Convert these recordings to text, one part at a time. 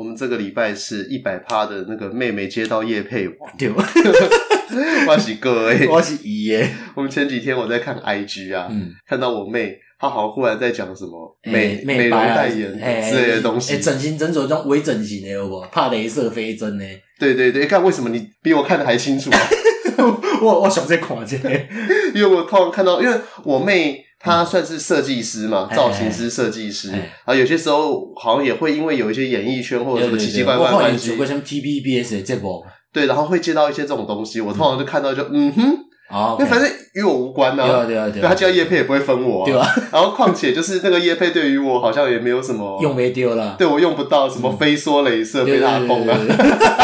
我们这个礼拜是一百趴的那个妹妹接到叶配王，对，我是哥哎，我是姨耶。我们前几天我在看 IG 啊，嗯，看到我妹，她好像忽然在讲什么美美容代言之类的东西，哎，整形诊所这种微整形的有不？怕镭射飞针呢？对对对，看为什么你比我看的还清楚啊？我我想再看一下，因为我突然看到，因为我妹。他算是设计师嘛，造型师、设计师，然后有些时候好像也会因为有一些演艺圈或者什么奇奇怪怪关系，有像 TVBS 这部，对，然后会接到一些这种东西，我通常就看到就嗯。哼，啊，因为反正与我无关呐，对啊对啊对，他接到业配也不会分我，对吧？然后况且就是那个叶佩对于我好像也没有什么用没丢了，对我用不到什么飞梭镭射被他封了，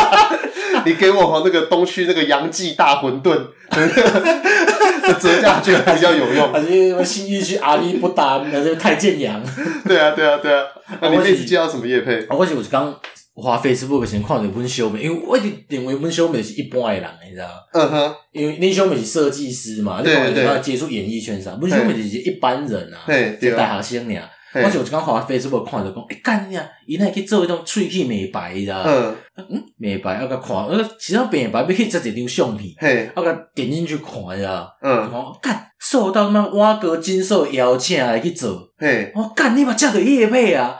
你给我哈那个东区那个杨记大馄饨。折价券比较有用，还是因为信义区阿里不搭那个太建阳？对啊，对啊，对啊。那你这次接到什么业配？我是我是刚花 Facebook 先看到阮小妹，因为我一直认为阮小妹是一般的人，你知道？嗯哼。因为恁小妹是设计师嘛，对对接触演艺圈啥？阮小妹就是一般人啊，对，大学生尔。我就刚滑 Facebook 看到讲，哎干呀，伊那去做迄种喙齿美白的。嗯嗯，美白要甲看，呃，其实美白要去接一张相片，嘿，要甲点进去看呀。嗯，我干，受到那挖哥金兽邀请来去做，嘿，我干，你把这个业配啊？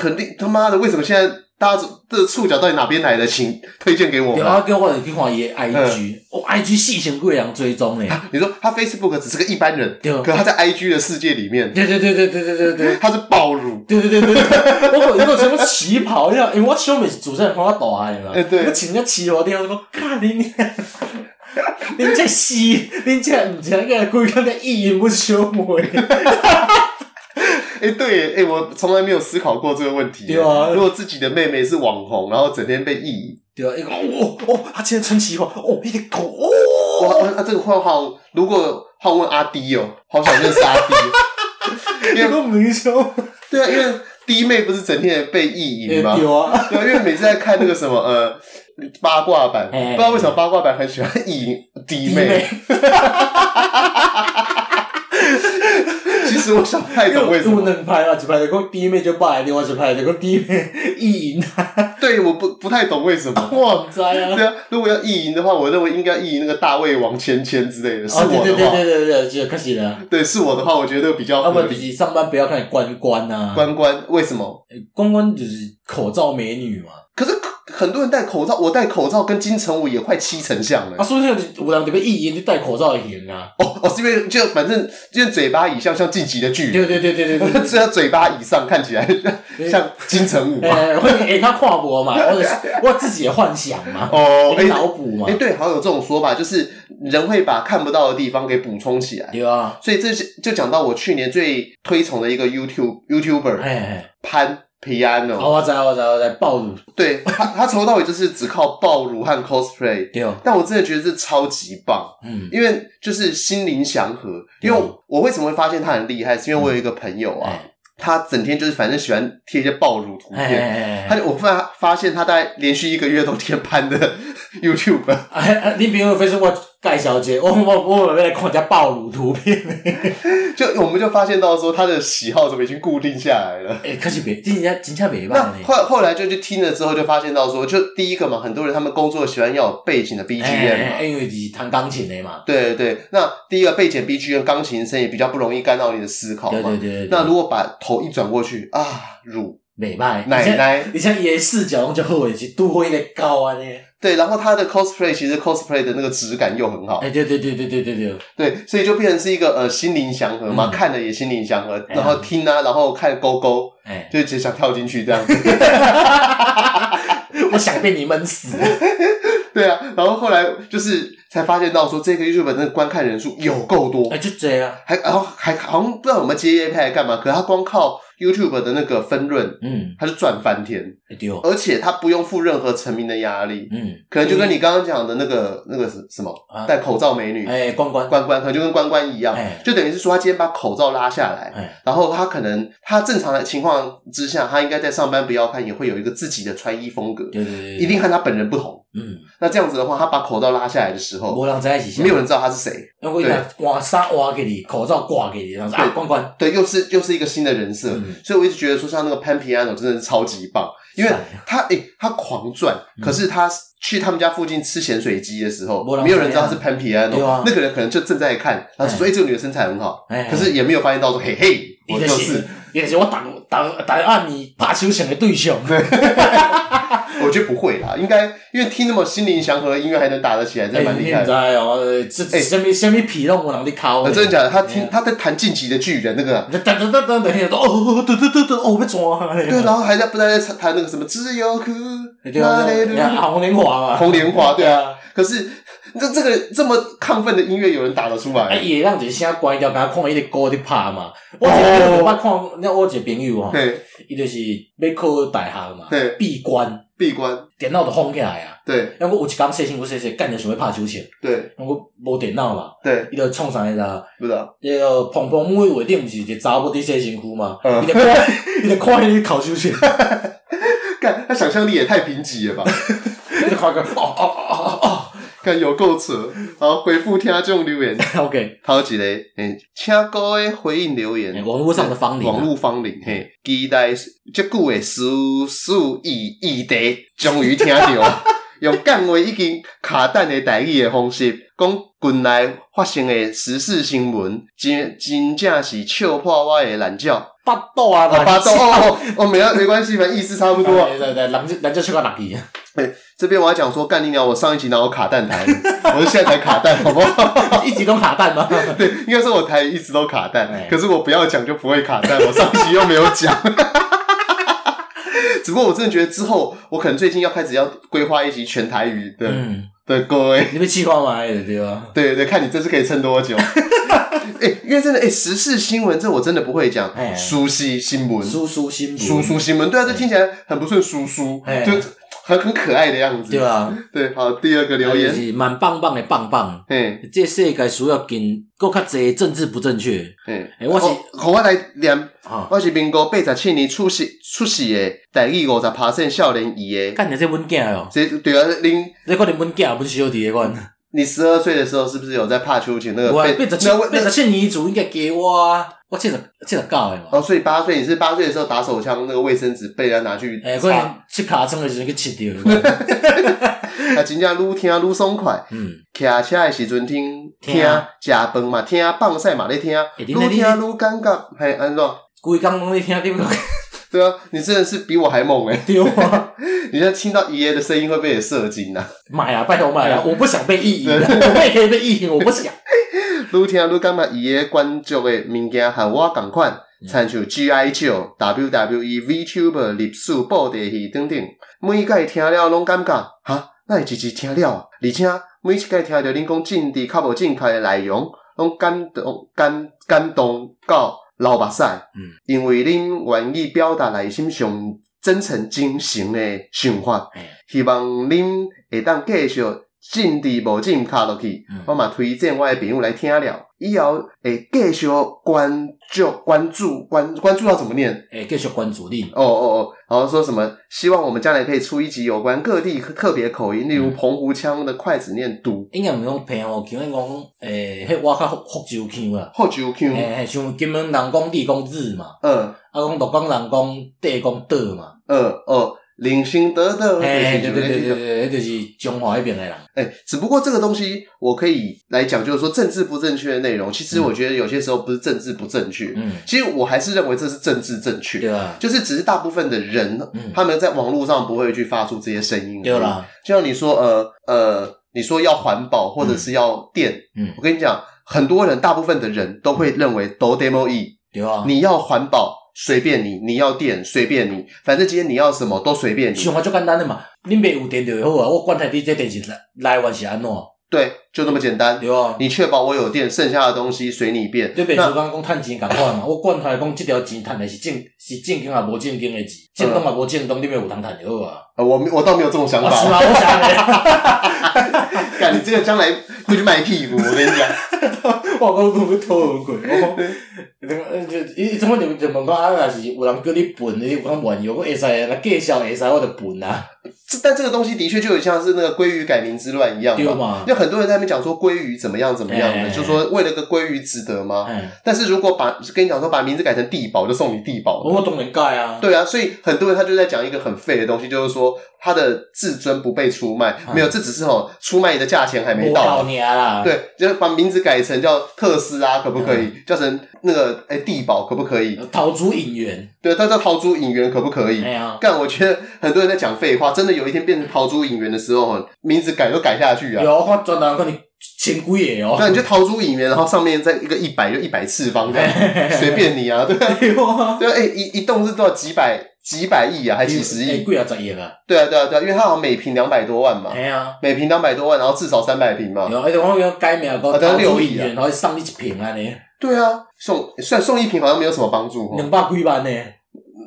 肯定他妈的，为什么现在？大家这触角到底哪边来的？请推荐给我们。有啊，给我去看伊 IG，哦，IG 四千几人追踪诶。你说他 Facebook 只是个一般人，对，可他在 IG 的世界里面，对对对对对对对对，他是暴乳，对对对对对。我有个什么旗袍一样，因为我小妹是主持人，帮我导的嘛。诶，对。我请人家旗袍店，我说：“看你你，你这死，你这唔知个规个的意淫不小妹。” 哎，对，哎，我从来没有思考过这个问题。对啊，如果自己的妹妹是网红，然后整天被意淫，对啊，一个哦哦，她今天穿旗袍，哦，一点狗哦，哇，那这个话好，如果好问阿迪哦，好想认识阿迪，因为明星，对啊，因为弟妹不是整天被意淫吗？有啊，对啊，因为每次在看那个什么呃八卦版，不知道为什么八卦版很喜欢意淫弟妹。其实我想 不太懂为什么。不能拍啊，只拍的讲弟妹就拜，另外只拍的讲弟妹意淫啊。对，我不不太懂为什么。我知啊。对啊，如果要意淫的话，我认为应该意淫那个大胃王芊芊之类的。是我的话。对对对对对对，可惜了。对，是我的话，我觉得比较。要不比起上班不要看关关啊。关关为什么？关关就是口罩美女嘛。可是。很多人戴口罩，我戴口罩跟金城武也快七成像了。啊，所以有人特别意淫就戴口罩的人啊。哦哦，是因为就反正 就嘴巴以上像晋级的巨人。对对对对对对。只 要嘴巴以上看起来像金城武嘛。哎，会给他跨博嘛，或者是我自己的幻想嘛。哦，脑补嘛。哎，对，好像有这种说法，就是人会把看不到的地方给补充起来。有啊。所以这是就讲到我去年最推崇的一个 YouTube YouTuber，潘。Piano，哦，我知我知我知，暴乳，对他，他从头到尾就是只靠暴乳和 cosplay，对，但我真的觉得这超级棒，嗯，因为就是心灵祥和，因为我为什么会发现他很厉害，是因为我有一个朋友啊，他整天就是反正喜欢贴一些暴乳图片，他就我发发现他大概连续一个月都贴 潘的 YouTube，哎，你比如 Facebook。盖小姐，我我我来看人家暴露图片，就我们就发现到说他的喜好怎么已经固定下来了。哎、欸，可是别，人家真正没办法。后后来就去听了之后，就发现到说，就第一个嘛，很多人他们工作喜欢要有背景的 BGM 嘛，欸欸、因为你弹钢琴的嘛。对对对，那第一个背景 BGM 钢琴声也比较不容易干扰你的思考嘛。对对对，对。那如果把头一转过去啊，乳美拜奶奶，你像演视角就后尾去度过一点高啊呢。对，然后他的 cosplay 其实 cosplay 的那个质感又很好。哎，对对对对对对对。对，所以就变成是一个呃心灵祥和嘛，看了也心灵祥和，然后听啊，然后看勾勾，哎，就只想跳进去这样子。我想被你闷死。对啊，然后后来就是才发现到说这个 YouTube 的观看人数有够多。哎，就这样。还然后还好像不知道有没有接业配干嘛，可是他光靠。YouTube 的那个分润，嗯，他是赚翻天，而且他不用负任何成名的压力，嗯，可能就跟你刚刚讲的那个那个是什么戴口罩美女，哎，关关。关关，可能就跟关关一样，就等于是说他今天把口罩拉下来，然后他可能他正常的情况之下，他应该在上班不要看也会有一个自己的穿衣风格，对对对，一定和他本人不同，嗯，那这样子的话，他把口罩拉下来的时候，没人在一起，没有人知道他是谁，对，换衫换给你，口罩挂给你，这样子，对，关关，对，又是又是一个新的人设。所以我一直觉得说，像那个 Pan Piano 真的是超级棒，因为他诶、欸、他狂赚，可是他去他们家附近吃咸水鸡的时候，没有人知道他是 Pan Piano，那个人可能就正在看，他说：“哎，这个女的身材很好。”可是也没有发现到说：“嘿嘿，我就是，也是我打打打按你打球前的对象。”我觉得不会啦，应该因为听那么心灵祥和的音乐还能打得起来，真的蛮厉害的。哎哦，这哎，什么什么皮肉我让你考？真的假的？他听他在弹《晋级的巨人》那个，噔噔噔噔噔，哦，噔噔噔噔，哦，被抓。对，然后还在不在在弹那个什么？只有哭，对啊，红莲华嘛，红莲华，对啊。可是这这个这么亢奋的音乐，有人打得出来？哎，也让这声关掉，刚刚看伊的歌在拍嘛。我我我看，那我一个朋友哈，伊就是要考大学嘛，闭关。闭关，电脑都封起来啊！对，因为我有一工细心，我细细干着想要拍手枪。对，我无电脑嘛。对，伊就创啥你知道？不知道。那个碰碰木位顶毋是一个查某伫洗身躯嘛？嗯。伊就看，伊就看迄个烤手枪。干，他想象力也太贫瘠了吧？伊就看个，哦哦哦哦哦。看有够扯，好回复听众留言。OK，头一个，诶，请各位回应留言。网络上的芳邻，网络芳龄，嘿，期待这久的书书议议题，终于听到，用讲话已经卡蛋的台语的方式，讲近来发生的时事新闻，真真正是笑破我的懒觉。巴肚啊，巴肚哦，哦，没没关系，反正意思差不多。对对对，懒觉懒觉笑个垃圾。哎，这边我要讲说，干你娘！我上一集拿我卡蛋台，我是现在才卡蛋，好不好？一集都卡蛋吗？对，应该是我台一直都卡蛋，可是我不要讲就不会卡蛋，我上一集又没有讲。只不过我真的觉得之后，我可能最近要开始要规划一集全台语的的歌。你被气化吗？对吧？对对，看你这次可以撑多久。哎，因为真的，哎，时事新闻这我真的不会讲。书悉新闻，书书新闻，书书新闻，对啊，这听起来很不顺，书书就。很很可爱的样子，对啊，对，好，第二个留言。是蛮棒棒的棒棒，嘿，这世界需要更更较侪政治不正确，嘿，我是，好，我来念，我是民国八十七年出世出世的，台语五十爬山少年伊的，干你这文件哦，这对啊，恁，这可能文件不是小弟的关，你十二岁的时候是不是有在怕秋千那个？八十七八十七年组应该给我。我七十七十九诶嘛，哦，所以八岁你是八岁的时候打手枪，那个卫生纸被人家拿去，诶，可能切卡枪的时阵去切掉，啊，真正愈听愈爽快，嗯，骑车的时阵听听，食饭嘛听，放屎嘛咧听，愈听愈感觉，嘿，安怎？规工拢咧听对不？对啊，你真的是比我还猛诶，丢啊，你现在听到爷爷的声音会不会也射精啊？妈呀，拜托妈呀，我不想被意淫，我也可以被意淫，我不想。愈听愈感觉爷爷关注的物件和我同款，参像 G.I. Joe、WWE、VTuber、历史、布袋戏等等，每届听了拢感觉，哈，那会直直听了，而且每一届听到恁讲政治较无正确的内容，拢感动感感动到流目屎，嗯，因为恁愿意表达内心上真诚真诚的想法，希望恁会当继续。政治无进卡落去，嗯、我嘛推荐我的朋友来听了，以后会继续关注关注关关注要怎么念？诶，继续关注你。哦哦哦，然后说什么？希望我们将来可以出一集有关各地特别口音，例如澎湖腔的筷子念嘟。应该毋是讲澎湖腔，讲诶，迄我较福州腔啊。福州腔。诶，像金门人讲地讲日嘛。嗯。啊，讲鹿港人讲地讲德嘛。嗯哦。林心得的，对对对对对，就是中华那边的人。哎，只不过这个东西我可以来讲，就是说政治不正确的内容，其实我觉得有些时候不是政治不正确，嗯，其实我还是认为这是政治正确，对啊，就是只是大部分的人，他们在网络上不会去发出这些声音，对啦。就像你说，呃呃，你说要环保或者是要电，嗯，我跟你讲，很多人，大部分的人都会认为都 demo e，对啊，你要环保。随便你，你要电随便你，反正今天你要什么都随便你。想法就简单的嘛，恁爸有电就好啊，我管他你这电是来来源是安怎？对，就那么简单。对啊，你确保我有电，剩下的东西随你便。就比如说刚刚讲赚钱共款嘛，我管他讲这条钱赚的是正是正经还无正经的钱，正当还无正当，你没有通赚就好啊。我我倒没有这种想法。是吗？我想的。干你这个将来会去卖屁股，我跟你讲。我讲讲要偷很贵，我讲，就伊怎么就就问讲啊？若是有人叫你笨，你有讲玩有个会使若介绍会使，我就笨啊。但这个东西的确就有像是那个鲑鱼改名之乱一样嘛，就很多人在那边讲说鲑鱼怎么样怎么样的，就说为了个鲑鱼值得吗？但是如果把跟你讲说把名字改成地堡，就送你地堡，我懂能盖啊。对啊，所以很多人他就在讲一个很废的东西，就是说他的自尊不被出卖，没有，这只是哦出卖的价钱还没到。对，就把名字改成叫特斯拉可不可以？叫成那个哎地宝可不可以？陶朱隐园，对，他叫陶朱隐园可不可以？哎呀，干，我觉得很多人在讲废话，真的有一天变成陶朱隐园的时候，名字改都改下去啊。有，我转头跟你千贵耶哦。对，你就陶朱隐园，然后上面再一个一百就一百次方这样，随便你啊，对吧？对，哎，一一栋是多少几百几百亿啊，还几十亿？贵啊，十亿啊。对啊，对啊，对啊，因为它好像每平两百多万嘛。哎呀，每平两百多万，然后至少三百平嘛。有，而且我要改名个陶朱隐园，然后上一平啊你。对啊，送算送一瓶好像没有什么帮助。两百几万呢？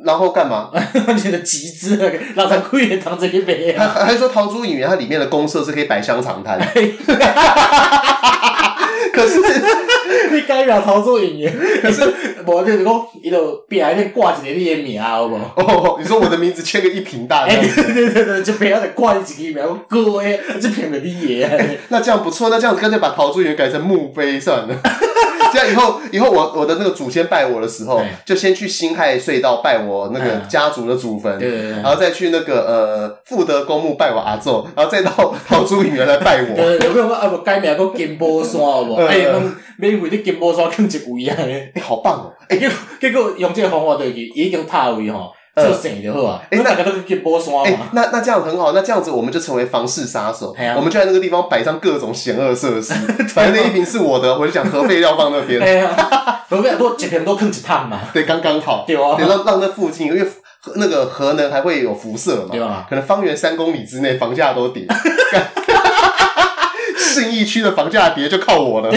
然后干嘛？你的集资那个，让他贵的当这一杯啊！还还说陶朱隐园它里面的公社是可以摆香肠摊。可是 你改名陶朱影园，可是我就是讲，伊就边还得挂一个你的名，好不？哦，你说我的名字签个一瓶大，对对对对，就边要再挂一个名，各位，这骗了你爷。那这样不错，那这样子干脆把陶朱隐园改成墓碑算了。这样以后，以后我我的那个祖先拜我的时候，就先去辛亥隧道拜我那个家族的祖坟，然后再去那个呃富德公墓拜我阿祖，然后再到桃竹影园来拜我。有没有啊？不改名个金波山好不？哎，免费的金波山更一位啊！你，好棒哦！哎，结结果用这个方法对去，已经踏位吼。做生就好啊！哎，那个都是金宝山嘛。那那这样很好，那这样子我们就成为房事杀手。我们就在那个地方摆上各种险恶设施。反正那一瓶是我的，我就讲核废料放那边。哎呀，核废料多几瓶多坑几趟嘛。对，刚刚好。对啊。让让那附近，因为那个核能还会有辐射嘛。对啊。可能方圆三公里之内房价都跌。信义区的房价跌就靠我了。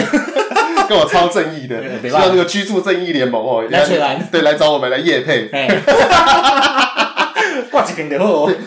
跟我超正义的，希望那个居住正义联盟哦，来对来找我们来夜配，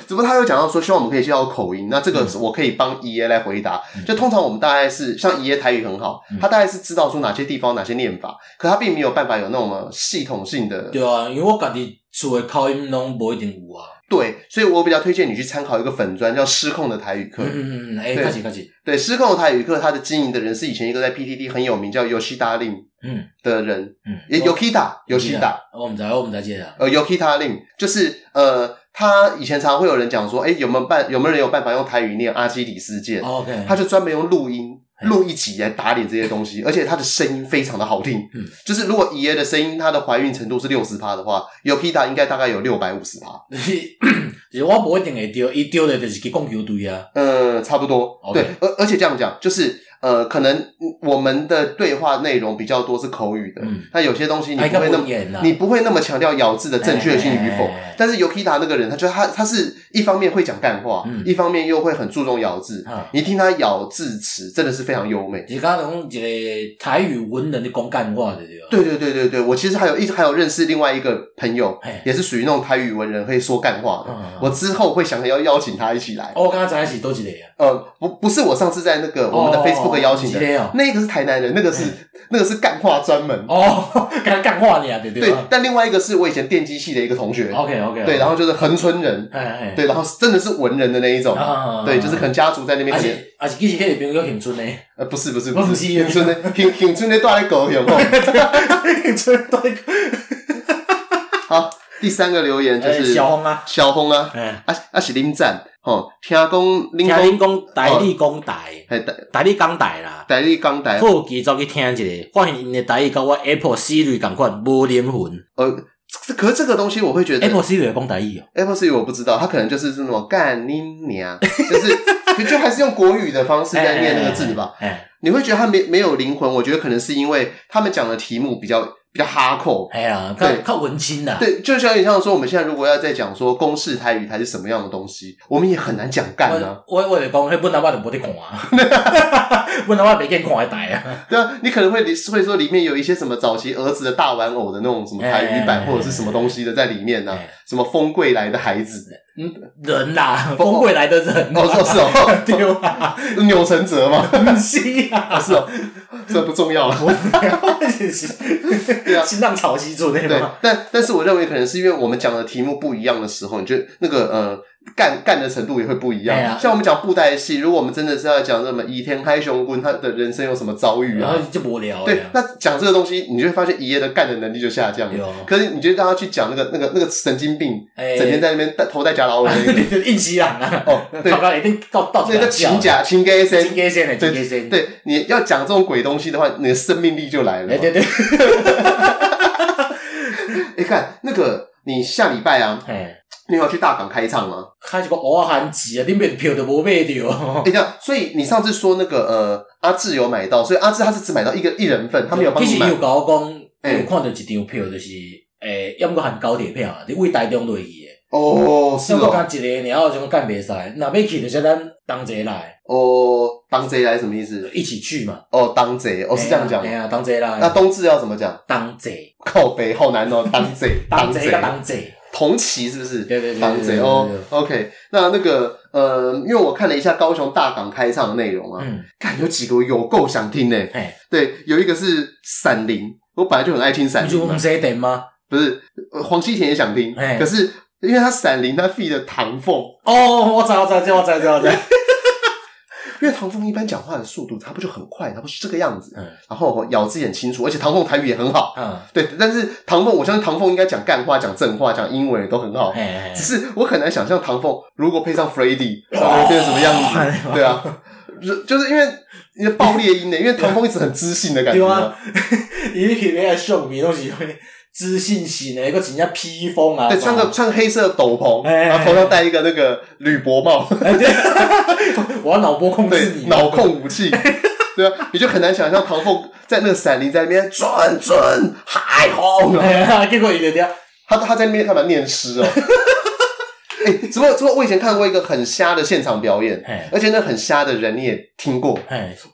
只不过他有讲到说，希望我们可以介绍口音，那这个我可以帮爷爷来回答。就通常我们大概是像爷爷台语很好，他大概是知道说哪些地方哪些念法，可他并没有办法有那种系统性的。对啊，因为我家己厝的口音拢不一定有啊。对，所以我比较推荐你去参考一个粉砖，叫失控的台语课。嗯嗯嗯，哎，客气客气。对，失控的台语课，他的经营的人是以前一个在 PTT 很有名叫 Yoshida Lim 嗯的人，嗯，也 Yokita Yoshida，我们在我们在介绍。呃，Yokita Lim 就是呃，他以前常常会有人讲说，哎，有没有办有没有人有办法用台语念阿基里斯腱？OK，他就专门用录音。录一集来打脸这些东西，而且他的声音非常的好听。嗯，就是如果爷爷的声音，他的怀孕程度是六十趴的话，Yokita 应该大概有六百五十趴。我不一定会丢，一丢的就是去供球队啊。嗯，差不多。对，而而且这样讲就是。呃，可能我们的对话内容比较多是口语的，那有些东西你不会那么，你不会那么强调咬字的正确性与否。但是 Yokita 那个人，他觉得他他是一方面会讲干话，一方面又会很注重咬字。你听他咬字词，真的是非常优美。你刚刚讲一个台语文人的讲干话的对吧？对对对对对，我其实还有一直还有认识另外一个朋友，也是属于那种台语文人，可以说干话的。我之后会想要邀请他一起来。哦，我刚刚在一起都记得呀。呃，不不是我上次在那个我们的 Facebook。邀请的，那个是台南人，那个是那个是干话专门哦，干干话的呀，对对。对，但另外一个是我以前电机系的一个同学，OK OK，对，然后就是恒春人，对，然后真的是文人的那一种，对，就是可能家族在那边。而且而且其实可以变个恒春的，呃，不是不是不是恒春的，恒恒春的大狗有没有？恒春大狗。好，第三个留言就是小红啊，小红啊，啊啊是林赞。哦，听讲，听恁讲台理讲台，台台理讲台啦，台理讲台，好奇走去听一下，发现因的台语跟我 Apple Siri 同款，无灵魂。呃，可是这个东西我会觉得 Apple Siri 讲台语哦，Apple Siri 我不知道，他可能就是这种干你娘，就是就还是用国语的方式在念那个字吧。你会觉得他没没有灵魂？我觉得可能是因为他们讲的题目比较。比较哈扣，哎呀，对，靠文青的，对，就像有点像说，我们现在如果要再讲说公式台语台是什么样的东西，我们也很难讲干啊。我我得讲，那本来我就不得看啊，本来我 没见看台啊。对啊，你可能会会说里面有一些什么早期儿子的大玩偶的那种什么台语版，或者是什么东西的在里面呢？什么风贵来的孩子，嗯，人呐，风贵来的人，哦，是哦，丢 啊，钮承泽吗？不是啊，是哦。这不重要了，对啊，新浪潮汐做那个。对，但但是我认为可能是因为我们讲的题目不一样的时候，你就那个呃干干的程度也会不一样。啊、像我们讲布袋戏，如果我们真的是要讲什么倚天开雄棍，他的人生有什么遭遇啊，就无聊。对，那讲这个东西，你就会发现爷爷的干的能力就下降了。可是你觉得让他去讲那个那个那个神经病，整天在那边戴头戴假老虎那个 硬气郎啊，哦，对，一定到到那个情假情假先，情假先的，情假先。对，你要讲这种鬼东西的话，你的生命力就来了。对对对。哎，看那个，你下礼拜啊，你要去大港开唱吗？开一个挖汉子啊，你买票都无买到。哎，这样，所以你上次说那个呃，阿志有买到，所以阿志他是只买到一个一人份，他没有帮你买。其实有跟我讲，有看到一张票，就是诶，要么含高铁票，你为台中落去的。哦，是哦。刚一个，然后就干比赛，那要去就是咱同齐来。哦，同齐来什么意思？一起去嘛。哦，同齐，哦是这样讲。哎呀，同齐来。那冬至要怎么讲？同齐。靠北，好难哦，同齐，同齐，同齐。同期是不是？对对对。防贼哦，OK。那那个呃，因为我看了一下高雄大港开唱的内容啊，嗯，看有几个有够想听呢。哎，对，有一个是闪灵，我本来就很爱听闪灵。黄西田吗？不是，黄西田也想听，可是。因为他闪灵，他 feat 的唐凤哦，我知道，我知道，我知道，我知道，我知道。因为唐凤一般讲话的速度，他不就很快，他不是这个样子。嗯，然后咬字也很清楚，而且唐凤台语也很好。嗯，对。但是唐凤，我相信唐凤应该讲干话、讲正话、讲英文也都很好。只是我很难想象唐凤如果配上 Freddie 会变成什么样子。对啊，就就是因为因为爆裂音呢，因为唐凤一直很知性的感觉。对啊，伊里面的秀米东西会。知性型诶，一个人家披风啊，对，穿个穿个黑色斗篷，然后头上戴一个那个铝箔帽，我要脑波控制你，脑控武器，对啊，你就很难想象唐凤在那个闪灵在那边转转海轰，结果一个点，他他在那边干嘛？念诗哦。哎，只不过只不过我以前看过一个很瞎的现场表演，而且那很瞎的人你也听过，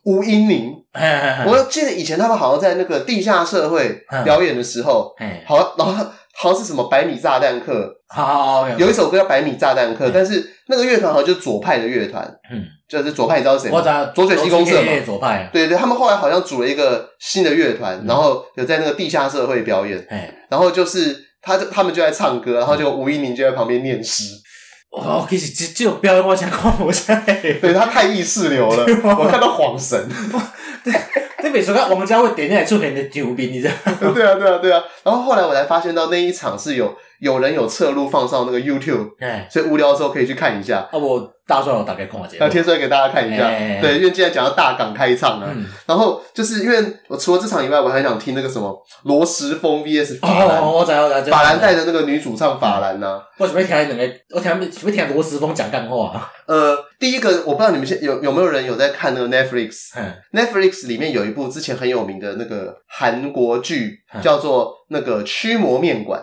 吴英宁。我记得以前他们好像在那个地下社会表演的时候，好，然后好像是什么百米炸弹客，好，有一首歌叫百米炸弹客，但是那个乐团好像就是左派的乐团，嗯，就是左派，你知道是谁吗？我知道，浊水溪公社嘛，左派。对对，他们后来好像组了一个新的乐团，然后有在那个地下社会表演，然后就是。他就他们就在唱歌，然后就吴一宁就在旁边念诗。哦，其实这这种表演我想看不下。对，他太意识流了，我看到恍神。对，特别是看王家卫点进来出现的救兵，你知道？对啊，对啊，对啊。然后后来我才发现到那一场是有有人有侧录放上那个 YouTube，所以无聊的时候可以去看一下。啊，我。大壮，我大概看下，那贴出来给大家看一下。对，因为今天讲到大港开唱啊，然后就是因为我除了这场以外，我还想听那个什么罗时峰 VS 法兰。哦，我知我知。法兰带的那个女主唱法兰呐。我准备听两个？我听，准备听罗时峰讲干话？呃，第一个我不知道你们现有有没有人有在看那个 Netflix。Netflix 里面有一部之前很有名的那个韩国剧，叫做那个《驱魔面馆》。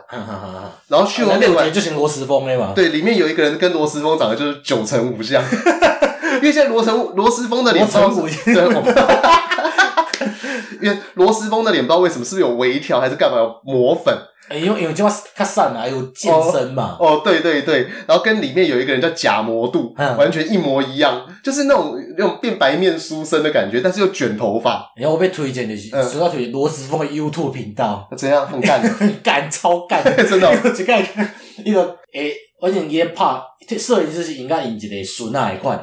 然后驱魔面馆就是罗时丰的嘛。对，里面有一个人跟罗时丰长得就是九成五。像，因为现在罗成罗时丰的脸超五，因为罗时丰的脸不知道为什么是不是有微调还是干嘛有磨粉？哎，因为因为就他散了，有健身嘛。哦，对对对，然后跟里面有一个人叫贾摩杜，完全一模一样，就是那种那种变白面书生的感觉，但是又卷头发。然后我被推荐的是，主要推罗时峰的 YouTube 频道，怎样？很干，很 干，超干，真的。这 个一个诶。而且伊拍摄影师是应该用一个孙啊来款，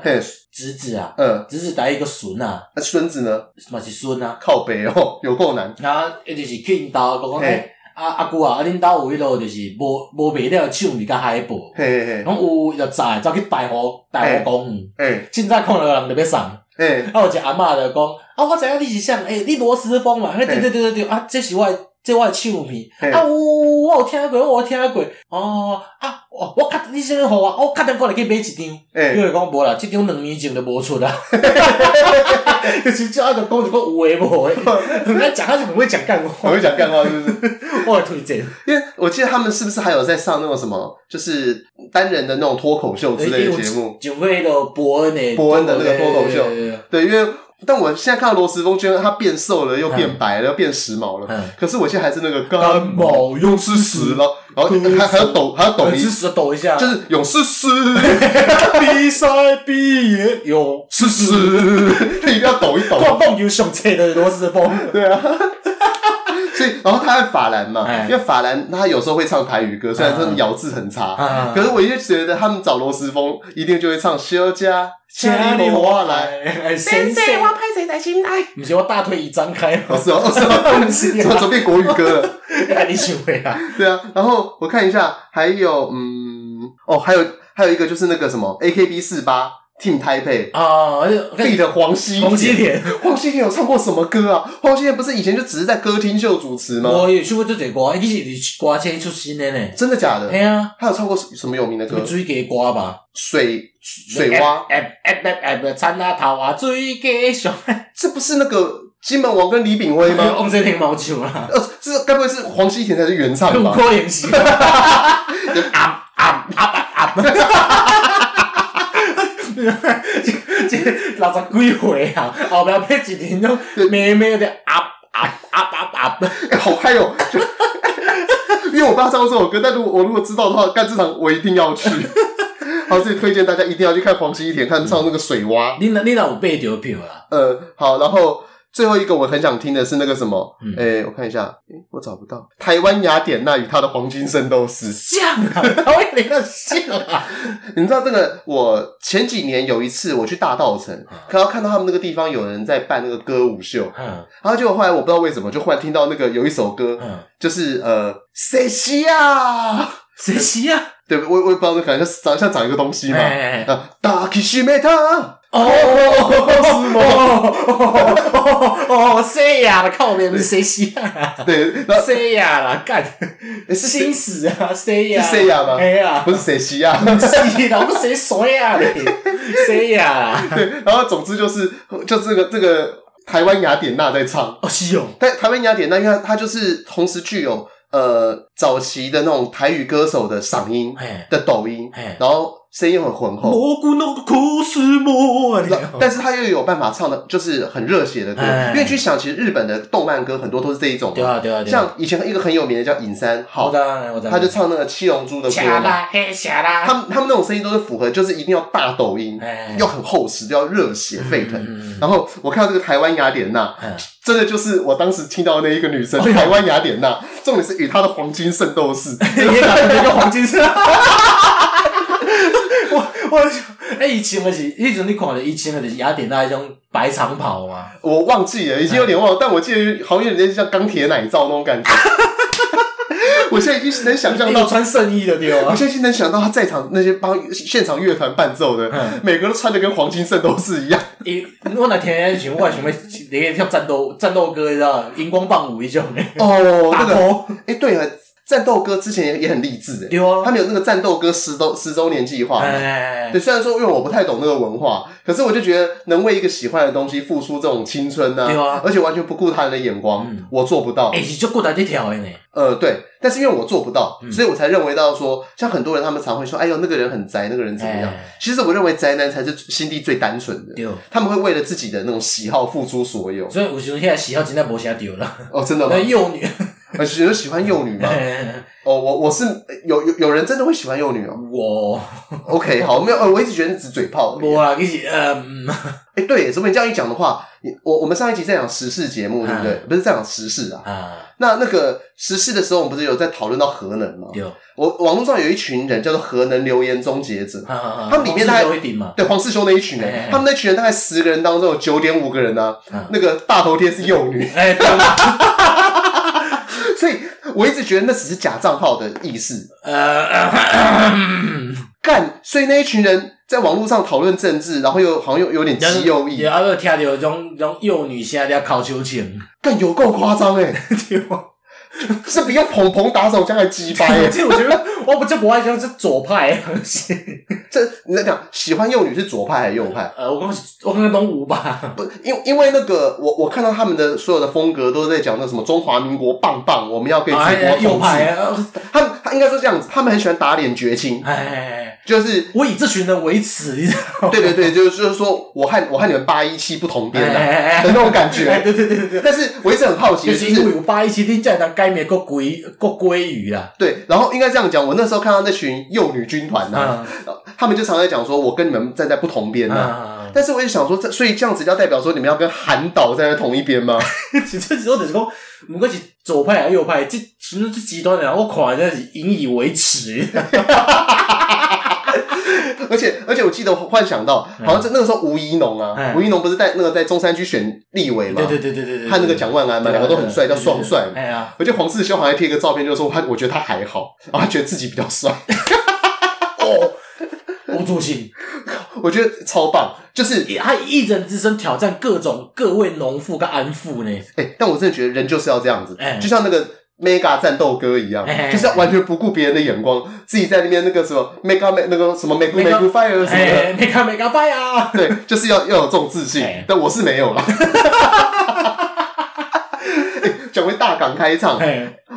侄子啊，嗯，侄子带一个孙啊，那孙子呢？嘛是孙啊，靠北哦，有够难。然后伊就是去因兜讲讲，诶，阿阿舅啊，恁兜有迄落就是无无卖了手米甲海报，嘿嘿嘿，拢有就载走去大湖大湖公园，诶，凊彩看到人就要送，诶，啊有一个阿嬷就讲，啊我知影你是啥，诶，你罗斯风嘛，嘿对对对对对，啊这是我。这我唱片啊，我我有听过，我有听过。哦啊，我我卡你先好啊，我卡点过来去买一张，因为讲无啦，这张两年前就无出啦，就是叫阿个讲一个有诶无诶，人家讲，他是很会讲干话，很会讲干话，是不是？我推荐，因为我记得他们是不是还有在上那种什么，就是单人的那种脱口秀之类的节目，就为了伯恩诶，伯恩的那个脱口秀，对，因为。但我现在看到罗时丰，觉得他变瘦了，又变白了，又变时髦了。可是我现在还是那个干毛勇士死了，然后还还要抖，还要抖一死，抖一下，就是勇士死，比赛毕业勇士时，一定要抖一抖。逛逛有胸前的罗时丰，对啊。所所以然后他在法兰嘛，因为法兰他有时候会唱台语歌，虽然说咬字很差，可是我就觉得他们找罗斯峰一定就会唱小家。千里我来，先生我拍谁在心内？不是我大腿已张开，不是哦，是哦，怎么 准备国语歌了？你请回啊？对啊，然后我看一下，还有嗯，哦，还有还有一个就是那个什么 AKB 四八 Team 啊，feat. 黄西黄西田，黄西田有唱过什么歌啊？黄西田不是以前就只是在歌厅秀主持吗？我有唱过这些歌，伊是歌星出身的呢，真的假的？对啊，他有唱过什么有名的歌？水鸡歌吧，水。水蛙，哎哎哎哎，参那头啊，水鸡上，这不是那个金门王跟李炳辉吗？王心凌毛球啦，呃，这该不会是黄西田才是原唱吧？不可能是，啊啊啊啊啊！哈哈哈哈哈哈！这这六十几岁啊，后边配一点种咩咩的啊啊啊啊啊！好嗨哦！因为我不知道唱过这首歌，但如果我如果知道的话，干这场我一定要去。好，这里推荐大家一定要去看黄西田，看唱那个水蛙。你那，你那有买到票啦？呃，好，然后最后一个我很想听的是那个什么？诶、嗯欸、我看一下，诶、欸、我找不到。台湾雅典娜与她的黄金圣斗士。像啊，台湾哪个像啊？你知道这个？我前几年有一次我去大道城，然后看到他们那个地方有人在办那个歌舞秀，嗯，然后结果后来我不知道为什么，就忽然听到那个有一首歌，嗯，就是呃，谁西啊？谁西啊？对，我我也不知道，感觉像长像长一个东西嘛。啊，大气西梅塔。哦哦哦哦哦哦，谁呀？的靠边是谁西啊？对，谁呀？啦干，是新死啊？谁呀？是谁呀吗？哎呀，不是谁西啊？不是，老不谁谁呀？谁呀？对，然后总之就是，就这个这个台湾雅典娜在唱。哦，是哦。但台湾雅典娜，因为它就是同时具有。呃，早期的那种台语歌手的嗓音的抖音，然后声音很浑厚。但是他又有办法唱的，就是很热血的歌。因为去想，其实日本的动漫歌很多都是这一种。对啊，对啊。像以前一个很有名的叫尹山，好，他就唱那个七龙珠的歌。他们他们那种声音都是符合，就是一定要大抖音，又很厚实，要热血沸腾。然后我看到这个台湾雅典娜。真的就是我当时听到的那一个女生，台湾雅典娜，重点是与她的黄金圣斗士，也打成一个黄金圣。我我哎，以前的是，以前你看的以前的是雅典娜那种白长袍嘛？我忘记了，已经有点忘了，但我记得好像有点像钢铁奶罩那种感觉。我现在已经能想象到穿圣衣的对吧？我现在已经能想到他在场那些帮现场乐团伴奏的，每个都穿的跟黄金圣斗士一样。我那天想我想要那个跳战斗战斗歌，你知道荧光棒舞一种哦，那个哎，对了。战斗哥之前也也很励志有啊，他们有那个战斗哥十周十周年计划。哎对，虽然说因为我不太懂那个文化，可是我就觉得能为一个喜欢的东西付出这种青春呢，而且完全不顾他人的眼光，我做不到。哎，你，就过来这条诶呢？呃，对，但是因为我做不到，所以我才认为到说，像很多人他们常会说，哎呦，那个人很宅，那个人怎么样？其实我认为宅男才是心地最单纯的，他们会为了自己的那种喜好付出所有。所以我觉得现在喜好真的无啥丢了。哦，真的吗？幼女。呃，有人喜欢幼女吗？哦，我我是有有有人真的会喜欢幼女哦。我 OK 好，没有呃，我一直觉得你只嘴炮。我啊，其实嗯，哎，对，怎么你这样一讲的话，你我我们上一集在讲时事节目，对不对？不是在讲时事啊。啊。那那个时事的时候，我们不是有在讨论到核能吗？有。我网络上有一群人叫做核能留言终结者，他们里面大概对黄世雄那一群人，他们那群人大概十个人当中有九点五个人呢，那个大头贴是幼女。哎。我一直觉得那只是假账号的意思。呃，干，所以那一群人在网络上讨论政治，然后又好像又有点极右翼，然后又听到这种这种幼女现在在考秋千，干有够夸张诶，对吧？是比用捧捧打手枪还鸡掰耶！这我觉得我不就不爱讲是左派，这你在讲喜欢幼女是左派还是右派？呃，我刚我刚刚东吴吧，不，因因为那个我我看到他们的所有的风格都是在讲那什么中华民国棒棒，我们要给祖国统治。右派，他们他应该说这样子，他们很喜欢打脸绝情。哎，就是我以这群人为耻，你知道吗？对对对，就是就是说我和我和你们八一七不同边的的那种感觉。对对对对，但是我一直很好奇，就是因为八一七听起来该灭个鬼个鲑鱼啊！对，然后应该这样讲，我那时候看到那群幼女军团呐，他们就常在讲说，我跟你们站在不同边呐。但是我也想说，这所以这样子就要代表说，你们要跟韩导站在同一边吗？这时候就是说，不管是左派还是右派，这其实是极端的，我看真是引以为耻。而 且而且，我记得我幻想到，好像是那个时候吴怡农啊，吴怡农不是在那个在中山区选立委嘛？对对对对对，和那个蒋万安嘛，两个都很帅，叫双帅。哎呀，而且黄世修好像贴一个照片，就是说他，我觉得他还好，然后他觉得自己比较帅。哦，吴主席，我觉得超棒，就是他以一人之身挑战各种各位农妇跟安妇呢。哎，但我真的觉得人就是要这样子，就像那个。Mega 战斗哥一样，就是要完全不顾别人的眼光，自己在那边那个什么 Mega 那个什么 mega mega Fire 什么的，Mega Mega Fire，对，就是要要有这种自信，但我是没有啦。讲回大港开唱，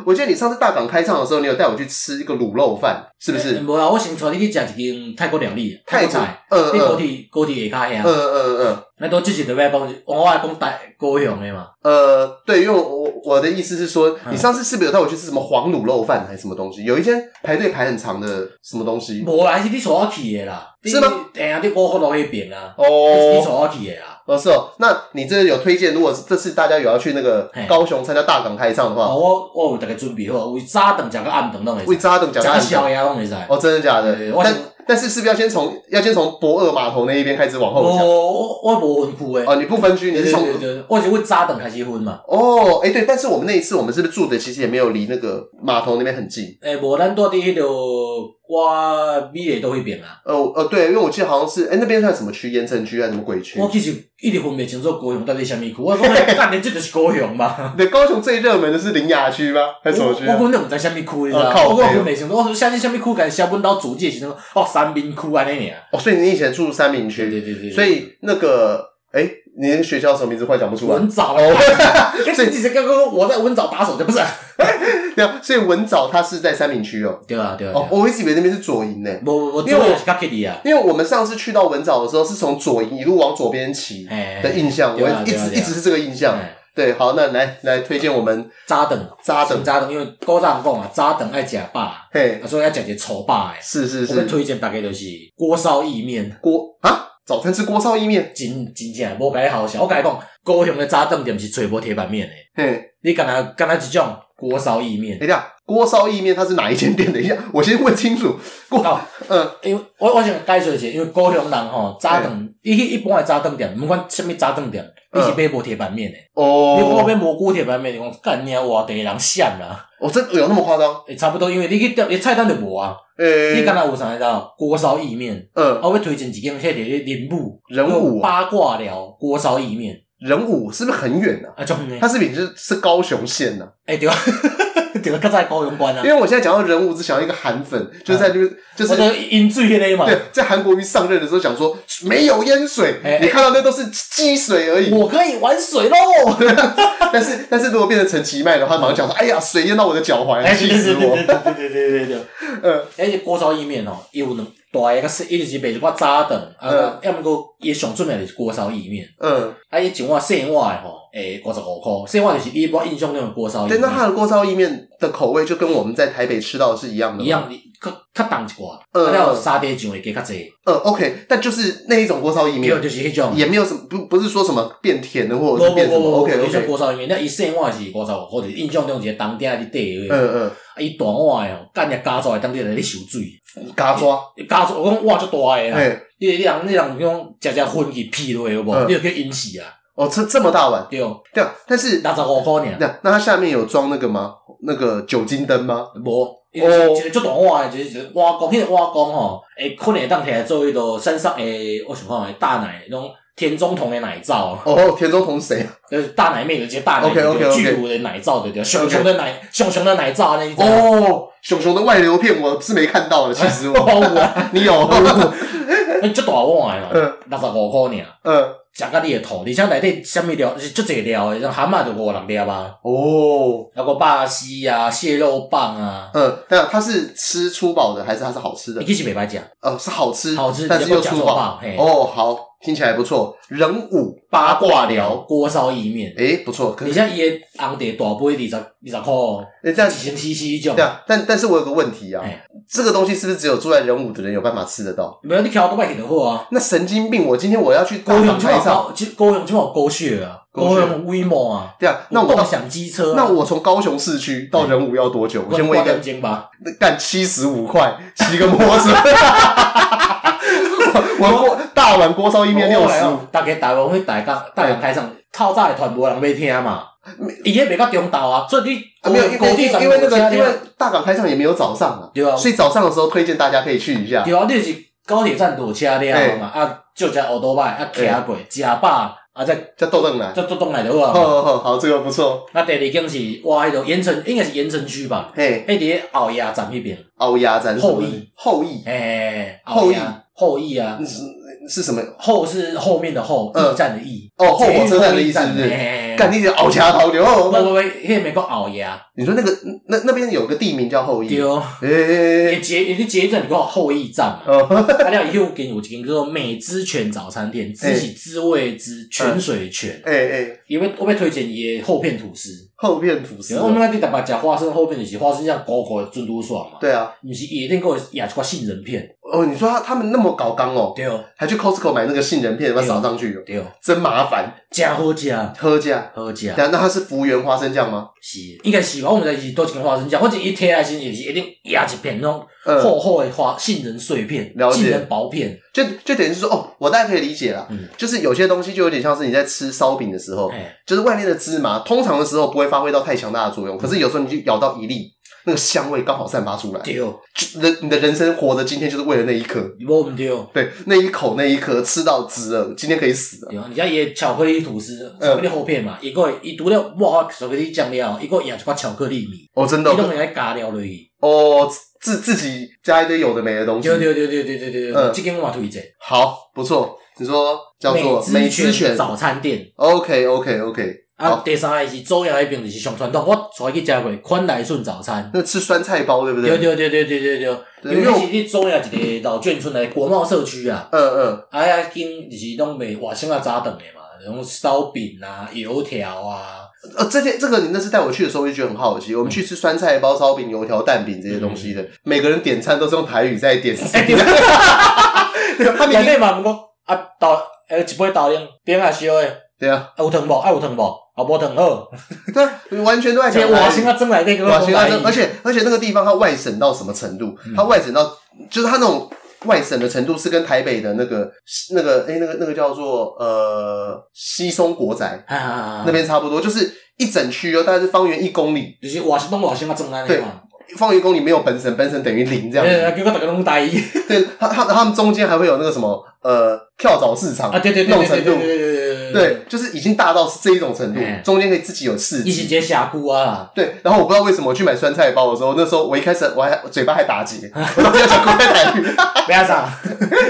我记得你上次大港开唱的时候，你有带我去吃一个卤肉饭，是不是？没有啊，我先带你去吃一间泰国料理，泰国菜，嗯嗯，高铁高铁下卡嗯嗯嗯。那都自己都要讲，我爱讲带高雄的嘛。呃，对，因为我我的意思是说，你上次是不是有带我去吃什么黄卤肉饭还是什么东西？有一间排队排很长的什么东西？无啦，是你带我去的啦。是吗？哎呀，你过河路那边啊。哦。你带我去的啦。哦，是哦。那你这有推荐？如果是这次大家有要去那个高雄参加大港开唱的话，我我有大概准备好，为早顿食个暗顿拢会。为早顿食个宵夜拢会使。哦，真的假的？但但是是不是要先从要先从博二码头那一边开始往后讲？我我不分区诶。哦，你不分区，你是从我是为早顿开始分嘛。哦，诶对，但是我们那一次我们是不是住的其实也没有离那个码头那边很近？诶，无咱住伫迄个。我米也都会变啊。呃呃，对，因为我记得好像是，哎，那边算什么区？盐城区还是什么鬼区？我其实一直分不清楚高雄到底什么区。我讲的概念就是高雄嘛。对，高雄最热门的是林雅区吗？还是什么区？我根本不知道什么区，你知道吗？我分不清楚。我说现在什么区？感觉小本岛租界是那种哦，三民区啊那里啊。哦，所以你以前住三民区？对对对。所以那个，哎，你那个学校什么名字？快讲不出来。文藻哦。所以其实刚刚我在文藻打手，就不是。对啊，所以文藻它是在三明区哦。对啊，对啊。哦，我一直以为那边是左营呢。不不不，因为我是卡克里啊。因为我们上次去到文藻的时候，是从左营一路往左边骑的印象，我一直一直是这个印象。对，好，那来来推荐我们扎等扎等扎等，因为古早人讲啊，扎等爱假霸，嘿，所以要食一个粗饱诶。是是是。推荐大概就是锅烧意面。锅啊，早餐吃锅烧意面，真真正无甲你好笑。我甲你讲，高雄的早顿店是吹无铁板面的。嘿，你敢若敢若一种。锅烧意面，等一下，锅烧意面它是哪一间店？等一下，我先问清楚。锅，嗯，因为我我想解释一下，因为高雄人吼早顿，伊去一般的早顿店，不管什么早顿店，你是买无铁板面的。哦。你讲买蘑菇铁板面，你讲干你啊，外地人闪啦。哦，真有那么夸张？诶，差不多，因为你去调，你菜单就无啊。诶。你敢若有啥你知道？锅烧意面。嗯。我要推荐几间，迄个仁武，仁武八卦聊锅烧意面。仁武是不是很远呢？啊，就它是不是是高雄县呢？哎，对啊，对啊，它在高雄关啊。因为我现在讲到仁武，只想到一个韩粉，就是在那边，就是饮醉那嘛。对，在韩国瑜上任的时候讲说没有淹水，你看到那都是积水而已。我可以玩水喽。但是，但是如果变成陈其迈的话，马上讲说，哎呀，水淹到我的脚踝，气死我！对对对对对对，嗯，而且锅烧意面哦，有呢。大个是，伊就是卖一寡早顿，啊，要么个伊上出名就是锅烧意面，嗯，啊，伊一碗细碗诶吼，诶，五十五块，细碗就是伊般印象那种锅烧意面。对，那它的锅烧意面的口味就跟我们在台北吃到的是一样的。一样，较较重一寡，呃，然后沙爹酱会加较济。呃，OK，但就是那一种锅烧意面，就是迄种，也没有什么不不是说什么变甜的或者是变什么，OK OK。锅烧意面，那伊细碗是五十五块，印象中是当店伫底，嗯嗯，啊，伊大碗的哦，干日加在当地来咧受水。加抓，加抓，我讲哇，足大个啦！你你人你人讲食食荤去屁落有无？你就可以饮死啊！哦，这这么大碗，对哦，对啊。但是六十五块呢。那那它下面有装那个吗？那个酒精灯吗？无，哦，一个足大碗诶，就是瓦工，迄个瓦工吼，会，可能会当摕来做迄个山上诶，我想看诶，大奶那种田中瞳诶奶罩。哦，田中瞳谁？就是大奶妹的这些大奶妹巨乳的奶罩，对对，熊熊的奶，熊熊的奶罩那一种。哦。熊熊的外流片我是没看到的，其实我 你有？哎，足大碗的嘛，六十五块尔。嗯，食甲你诶吐，而且内底啥物料是足侪料诶，像蛤蟆就五六粒啊。哦，那个巴西啊，蟹肉棒啊。呃，对啊，它是吃粗饱的，还是它是好吃的？其实袂歹食。呃，是好吃，好吃，但是又粗饱。哦，好。听起来不错。人五八卦寮锅烧意面，诶不错。你像伊红茶大杯二十二十块哦，诶这样几千 CC 一种。对啊，但但是我有个问题啊，这个东西是不是只有住在人五的人有办法吃得到？没有，你挑都买起的货啊。那神经病！我今天我要去高雄拍照，高雄就往高血啊，高雄威猛啊。对啊，那我共享机车，那我从高雄市区到人武要多久？我先问一个，干七十五块，骑个摩托车。我锅大碗锅烧意面六十五，大家台湾去大家大港开唱，透早的团无人要听嘛？伊也袂到中昼啊，所以你没有因为因为那个因为大港开唱也没有早上啊，对啊，所以早上的时候推荐大家可以去一下。对啊，你是高铁站堵车了嘛？啊，就只欧多拜啊，骑过食饱啊，再再倒转来，再倒转来就好啊。好好好，这个不错。那第二间是哇，迄个盐城应该是盐城区吧？嘿，迄伫后亚站那边。后亚站后裔后裔，哎，后翼后羿啊。是是什么？后是后面的后，驿站的驿。哦，后火车站的意思是不是？干你这熬车头牛。不不不，那边叫熬牙。你说那个那那边有个地名叫后羿。对哦。诶，也捷也是捷运站叫后翼站嘛。哦。他了以后给你我一间叫做美之泉早餐店，滋是滋味之泉水泉。诶诶。因为我被推荐伊的厚片吐司。厚片吐司。我们那地台北吃花生厚片就是花生酱高高的珍珠爽嘛。对啊。你是一定给我压一块杏仁片。哦，你说他他们那么搞刚哦。对哦。还去 Costco 买那个杏仁片，把它扫上去。对哦。真麻烦。加好假。好假。好吃。那它是服务员花生酱吗？是，应该是吧。我们在是多几根花生酱，或者一贴来是也是一定压一片那种厚厚的花杏仁碎片，杏仁薄片。就就等于是说，哦，我大概可以理解了。嗯。就是有些东西就有点像是你在吃烧饼的时候，就是外面的芝麻，通常的时候不会发挥到太强大的作用，可是有时候你就咬到一粒。那个香味刚好散发出来，对哦，人你的人生活着今天就是为了那一颗，不对哦，对，那一口那一颗吃到值了，今天可以死了。你家也巧克力吐司，巧克力厚片嘛，一个一涂了哇，巧克力酱料，一个也一块巧克力米，哦，真的，一种人来加料而已。哦，自自己加一堆有的没的东西，对对对对对对对，嗯，这间我推荐，好，不错，你说叫做美之泉早餐店，OK OK OK。啊，第三个是周阳那边就是上传统，我带去食过宽来顺早餐，那吃酸菜包对不对？对对对对对对对，因为是你周阳一个老眷村的国贸社区啊，嗯嗯，啊呀，经就是拢卖外省啊早顿的嘛，那种烧饼啊、油条啊，呃，这些这个你那次带我去的时候，我就觉得很好奇，我们去吃酸菜包、烧饼、油条、蛋饼这些东西的，每个人点餐都是用台语在点，他们内嘛，不过啊豆，呃，一杯豆奶饼啊烧的，对啊，有汤无？爱有汤无？好不疼哦，对，完全都在讲。我现在蒸来那个，我现在蒸，而且而且那个地方它外省到什么程度？它外省到就是它那种外省的程度是跟台北的那个那个哎那个那个叫做呃西松国宅那边差不多，就是一整区哦，大概是方圆一公里。就是我是东我先把蒸来对，方圆一公里没有本省，本省等于零这样子。对，他他他们中间还会有那个什么呃跳蚤市场啊，对对对对对对对。对，就是已经大到是这一种程度，中间可以自己有刺激，一起接峡谷啊。对，然后我不知道为什么我去买酸菜包的时候，那时候我一开始我还嘴巴还打结，我都没有讲过台语。不要上，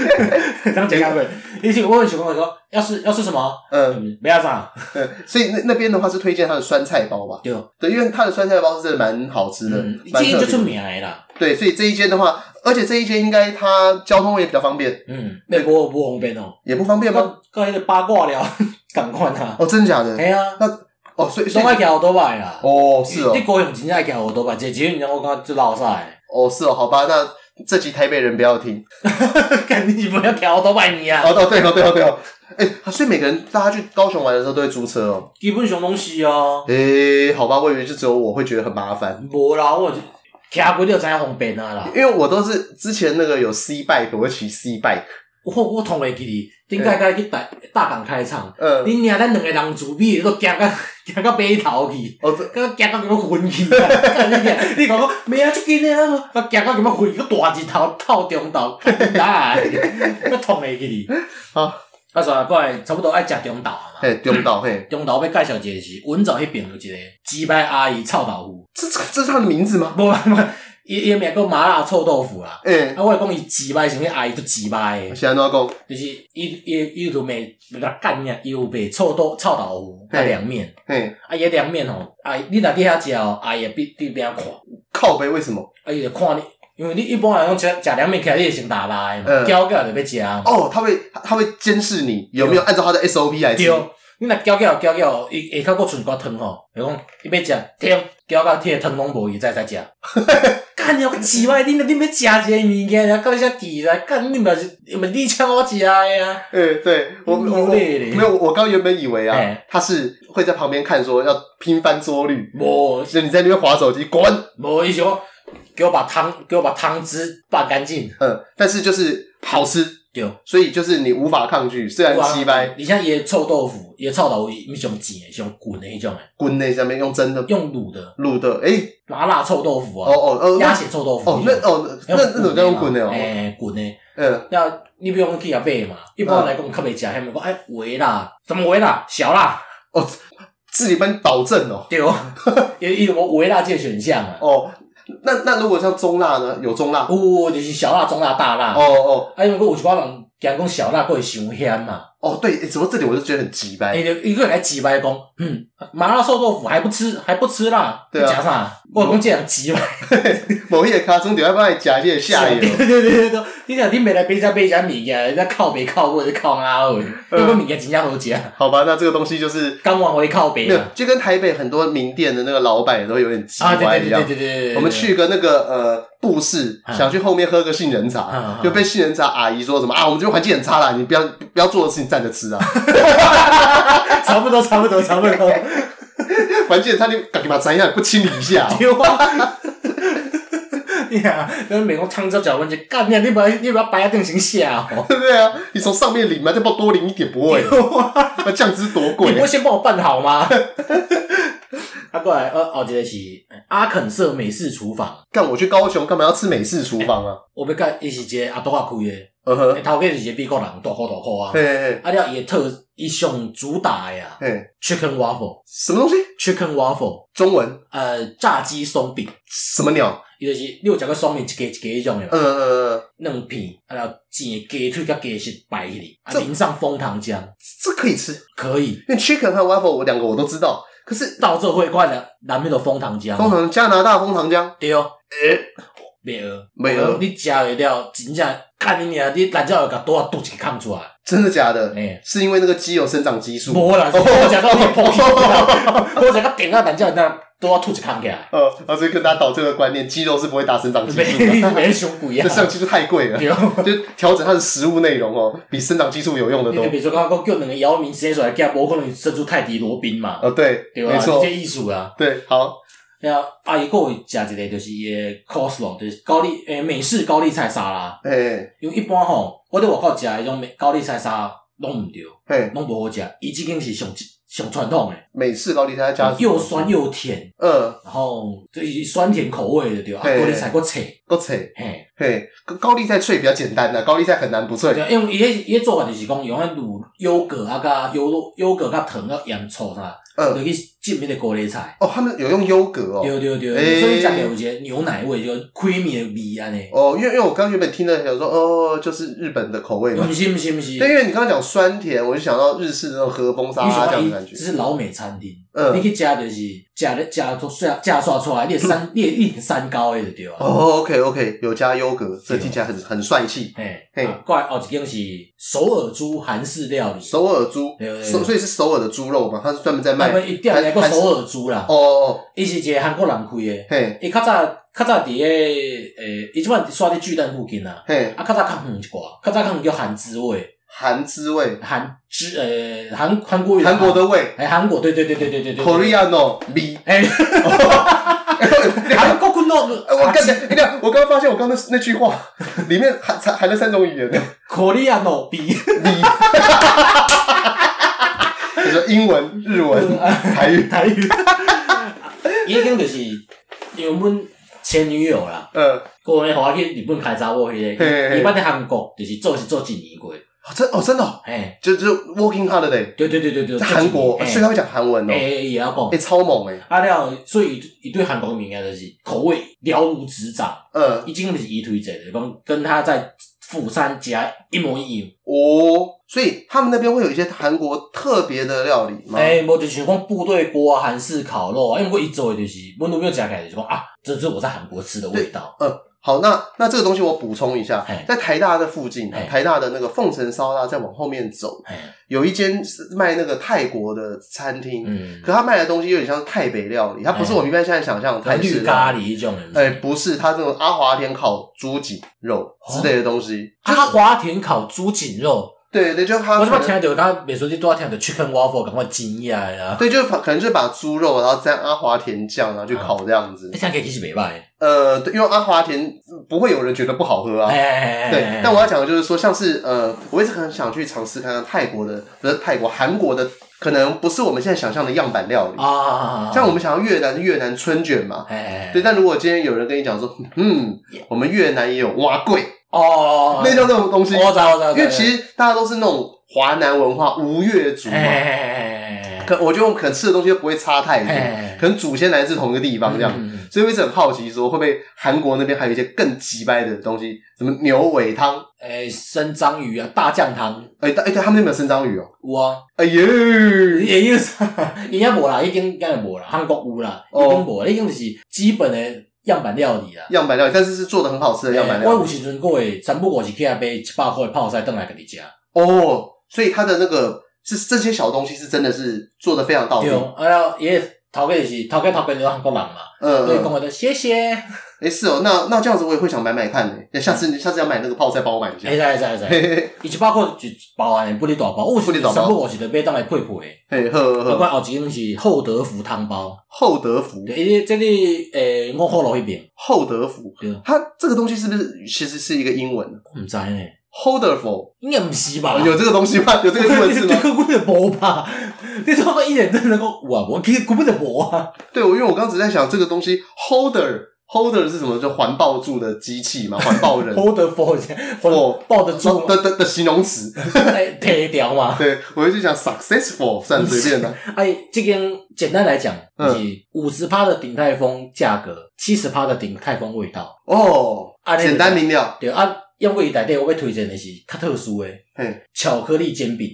刚讲过。以前我问小朋友说，要吃要吃什么？嗯，不要上。对，所以那那边的话是推荐他的酸菜包吧？对，对，因为他的酸菜包是真的蛮好吃的，这一间就出名啦。对，所以这一间的话，而且这一间应该它交通也比较方便。嗯，美国不方便哦，也不方便吗？刚才那八卦了。赶快啊！哦，真的假的？哎呀，那哦，所以都爱骑欧多拜啦。哦，是哦。你高雄真正爱骑欧多拜，这几年我感觉就老晒。哦，是哦，好吧，那这集台北人不要听，赶紧不要骑欧多拜你啊！哦，对哦，对哦，对哦。哎，所以每个人大家去高雄玩的时候都会租车哦。基本上东西啊。哎，好吧，我以为就只有我会觉得很麻烦。无啦，我骑过就知影方便啊啦。因为我都是之前那个有 C bike，我会骑 C bike。我我同会记哩，顶个个去大大港开唱，你娘咱两个人自闭，都行到 行到北头去，哦，刚行到咁样昏去，你讲讲，咩啊，出紧咧，我，行到咁样昏，个大日头透中昼，来，我同会记哩。好，啊，煞过来，差不多爱食中昼啊嘛。嘿，中昼嘿，中昼要介绍一个是文藻迄边有一个鸡排阿姨臭豆腐，这这这是他的名字吗？不不。伊伊名叫麻辣臭豆腐啦，欸、啊，我讲伊鸡排什么阿姨都鸡排诶，是安怎讲？就是伊伊伊有卖比较干呀，伊有卖臭豆臭豆腐啊凉面，嘿，啊伊凉面吼，啊你若伫遐食哦，阿姨必必边看，靠北为什么？啊伊就看你，因为你一般来讲吃吃凉面起来，你会先打拉的嘛，搅搅就要吃嘛。哦，他会他会监视你有没有按照他的 SOP 来吃。你若搅搅搅搅，伊下骹佫剩寡汤吼，伊讲伊要食，停，搅到铁汤拢无，伊再再食。干你个鸡歪，你你要食一个物件，然后搞一下底来，干你嘛是，你你请我食的呀？诶，对我我我没有，我刚原本以为啊，他是会在旁边看，说要拼翻桌率，无，就你在那边划手机，滚，无伊说，给我把汤，给我把汤汁拌干净。嗯，但是就是好吃。所以就是你无法抗拒，虽然鸡掰。你像椰臭豆腐，椰臭豆腐伊上贱，上滚的那种诶，滚的上面用蒸的，用卤的，卤的，诶，麻辣臭豆腐啊，哦哦哦，鸭血臭豆腐，哦那哦那那种叫用滚的哦，诶，滚的，嗯，那你不用去遐买嘛，一般来讲较袂食，他们讲，哎，微辣，怎么微辣？小辣，哦，自己帮你保证哦，对哦，有有什么微辣这选项啊？哦。那那如果像中辣呢？有中辣，哦，就是小辣、中辣、大辣。哦哦，啊，因为有一寡人惊讲小辣会伤莶嘛。哦，对，怎么这里我就觉得很鸡掰。一个人来鸡掰讲，嗯，麻辣臭豆腐还不吃，还不吃辣，对啊，夹啥？我讲这样急掰。某一个卡中就要帮你加些下油。对对对对对，你讲你没来别家别家米呀，人家靠北靠过就靠哪位？如果米家真正好吃。好吧，那这个东西就是刚往回靠北。就跟台北很多名店的那个老板也都有点鸡掰一样。对对对对，我们去个那个呃布市，想去后面喝个杏仁茶，就被杏仁茶阿姨说什么啊？我们这边环境很差啦，你不要不要做的事情站着吃啊。差不多，差不多，差不多。关键他你，赶紧把餐一不清理一下。丢 啊，那美国汤汁搅拌机，干你，你不要，你不要摆在定型下哦。对啊，你从上面淋嘛，再帮我多淋一点不会。那酱汁多贵？你不会先帮我拌好吗？他过来，呃，哦，这个是阿肯色美式厨房。干，我去高雄干嘛要吃美式厨房啊？我要干，伊是一个阿多瓦开的。嗯哼，头家是一个美国人，大块大块啊。嘿嘿，啊了伊个特，伊上主打呀。嘿，Chicken Waffle，什么东西？Chicken Waffle，中文，呃，炸鸡松饼。什么鸟？伊就是你有食过松饼，一个一个迄种的。嗯嗯嗯。两片，啊了煎鸡腿甲鸡翅摆起来，啊淋上枫糖浆，这可以吃？可以。因为 Chicken 和 Waffle 我两个我都知道，可是到这会快的，南面的枫糖浆。枫糖，加拿大枫糖浆。对哦。诶。美鹅，美鹅，你食会了，真正看你娘，你懒觉有个多少肚脐看出来？真的假的？哎，是因为那个鸡有生长激素。无啦，我讲到你破皮了，我讲到点啊懒觉那都要肚脐看起来。呃，所以跟大家导这个观念，鸡肉是不会打生长激素的。没没胸骨一样，这生长激素太贵了，就调整它的食物内容哦，比生长激素有用的多。比如说刚刚叫两个姚明直接出来，给他无可能生出泰迪罗宾嘛？哦，对，对吧？没错，这艺术啊，对，好。然后阿姨过会食一个，就是伊个 coleslaw，就是高丽诶美式高丽菜沙拉。诶，因为一般吼，我伫外口食迄种美高丽菜沙拉拢毋对，嘿，拢无好食。伊即间是上上传统诶，美式高丽菜加又酸又甜，嗯，然后就是酸甜口味的对啊？高丽菜够脆，够脆，嘿，嘿，高丽菜脆比较简单啦，高丽菜很难不脆。因为伊迄伊个做法就是讲用迄卤优格啊，加优优格甲糖啊盐醋啥。呃，就去浸那个高丽菜。哦，他们有用优格哦。对对对，所以加起来有些牛奶味，就 creamy 的味啊呢。哦，因为因为我刚原本听的想说，哦，就是日本的口味嘛。不是不是不是。对，因为你刚刚讲酸甜，我就想到日式的那种和风沙拉这样的感觉。这是老美餐厅。嗯。你去加就是加的加都加加刷出来，你三你一点三高的对吧？哦，OK OK，有加优格，这听起来很很帅气。嘿，嘿，怪哦，这间是首尔猪韩式料理。首尔猪，所所以是首尔的猪肉嘛？它是专门在卖。首尔猪啦，哦哦，伊是一个韩国人开的，嘿，伊较早较早伫个诶，伊即摆刷伫巨蛋附近啊，嘿，啊较早较远一寡，较早较远叫韩滋味，韩滋味，韩滋诶，韩韩国韩国的味，诶，韩国，对对对对对对对，Korean 哦，B，诶，韩国 kunno，我刚才，你看，我刚刚发现我刚刚那那句话里面含含含了三种语言，Korean 哦，B，B。就是英文、日文、台语、台语，已经就是因为阮前女友啦，嗯，过年互我去日本开查某迄个，伊捌伫韩国，就是做是做一年过，真哦真的，哎，就就 working holiday，对对对对对，在韩国，所以他会讲韩文哦，哎也要讲，哎超猛哎，啊了，所以一对韩国名啊就是口味了如指掌，嗯，已经就是伊推荐的，讲跟他在釜山家一模一样，哦。所以他们那边会有一些韩国特别的料理吗？哎，无就是讲部队锅啊，韩式烤肉啊，因为我一做的就是，我都没有加开的，就讲啊，这是我在韩国吃的味道。嗯，好，那那这个东西我补充一下，在台大的附近，台大的那个凤城烧腊，再往后面走，有一间卖那个泰国的餐厅，嗯，可他卖的东西有点像是泰北料理，它不是我们一般现在想象的泰式咖喱这种，哎，不是，它这种阿华田烤猪颈肉之类的东西，阿华田烤猪颈肉。对对，就他。我怎么听到？刚刚别说你多少听到 chicken waffle，赶快惊讶呀！对，就可能就把猪肉，然后沾阿华田酱，然后去烤这样子。这样可以继续美吧。呃，对，因为阿华田不会有人觉得不好喝啊。对，但我要讲的就是说，像是呃，我一直很想去尝试看看泰国的，不是泰国，韩国的，可能不是我们现在想象的样板料理啊。像我们想要越南越南春卷嘛。对，但如果今天有人跟你讲说，嗯，我们越南也有碗粿。哦，那叫那种东西，我知道，我知道，因为其实大家都是那种华南文化吴越族嘛，可我觉得可能吃的东西都不会差太多，可能祖先来自同一个地方这样，所以我一直很好奇说会不会韩国那边还有一些更鸡掰的东西，什么牛尾汤，诶生章鱼啊，大酱汤，诶哎，对，他们那边有生章鱼哦，有啊，哎呦，也有啥，伊遐无啦，已经应该无啦，韩国有啦，已经无，已经就是基本的。样板料理啊，样板料理，但是是做的很好吃的样板料理。我有时阵过诶，三不五时起来买一百块的泡菜，等来给你吃。哦，所以他的那个是这些小东西是真的是做的非常到位。对，哎呀，也头家就是头家头家就是韩国人嘛，嗯，所以讲话就谢谢。诶是哦，那那这样子我也会想买买看诶。那下次你下次要买那个泡菜，帮我买一下。哎，在在在，一百块就包完，不离大包。我是三不五时就买当来配配诶。嘿，好好好。不过后几种是厚德福汤包。厚德福，诶，这里诶，我好老一遍。厚德福，对，它这个东西是不是其实是一个英文？我唔知呢。Holderful 应该唔是吧？有这个东西吗？有这个英文字吗？根本就无吧？你怎么一点真能够哇？我其实根本就无啊。对，我因为我刚刚只在想这个东西，Holder。Holder 是什么？就环抱住的机器嘛，环抱人。Holder for for 抱得住的的的形容词，贴掉嘛。对，我就讲 successful，算随便的。哎，这边简单来讲，以五十趴的鼎泰丰价格，七十趴的鼎泰丰味道。哦，简单明了。对啊，因为内底我要推荐的是较特殊的，嘿，巧克力煎饼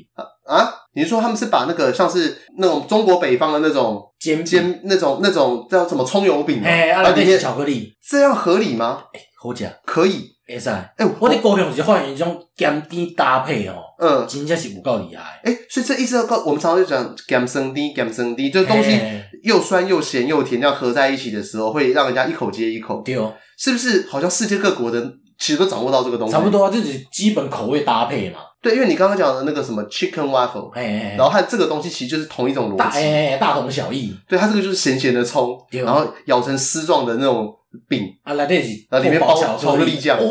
啊。你是说他们是把那个像是那种中国北方的那种煎煎那种那种叫什么葱油饼？哎，啊，里面巧克力，这样合理吗？哎，好吃，可以，会使。哎，我的高雄是发现一种咸甜搭配哦，嗯，真正是有够厉害。哎，所以这意思要告我们常常就讲咸酸甜，咸酸甜，就是东西又酸又咸又甜，这样合在一起的时候，会让人家一口接一口。对哦，是不是？好像世界各国的其实都掌握到这个东西。差不多啊，就是基本口味搭配嘛。对，因为你刚刚讲的那个什么 chicken waffle，哎然后它这个东西其实就是同一种逻辑，大哎大同小异。对，它这个就是咸咸的葱，然后咬成丝状的那种饼啊，来这是，然后里面包巧克力酱。哦，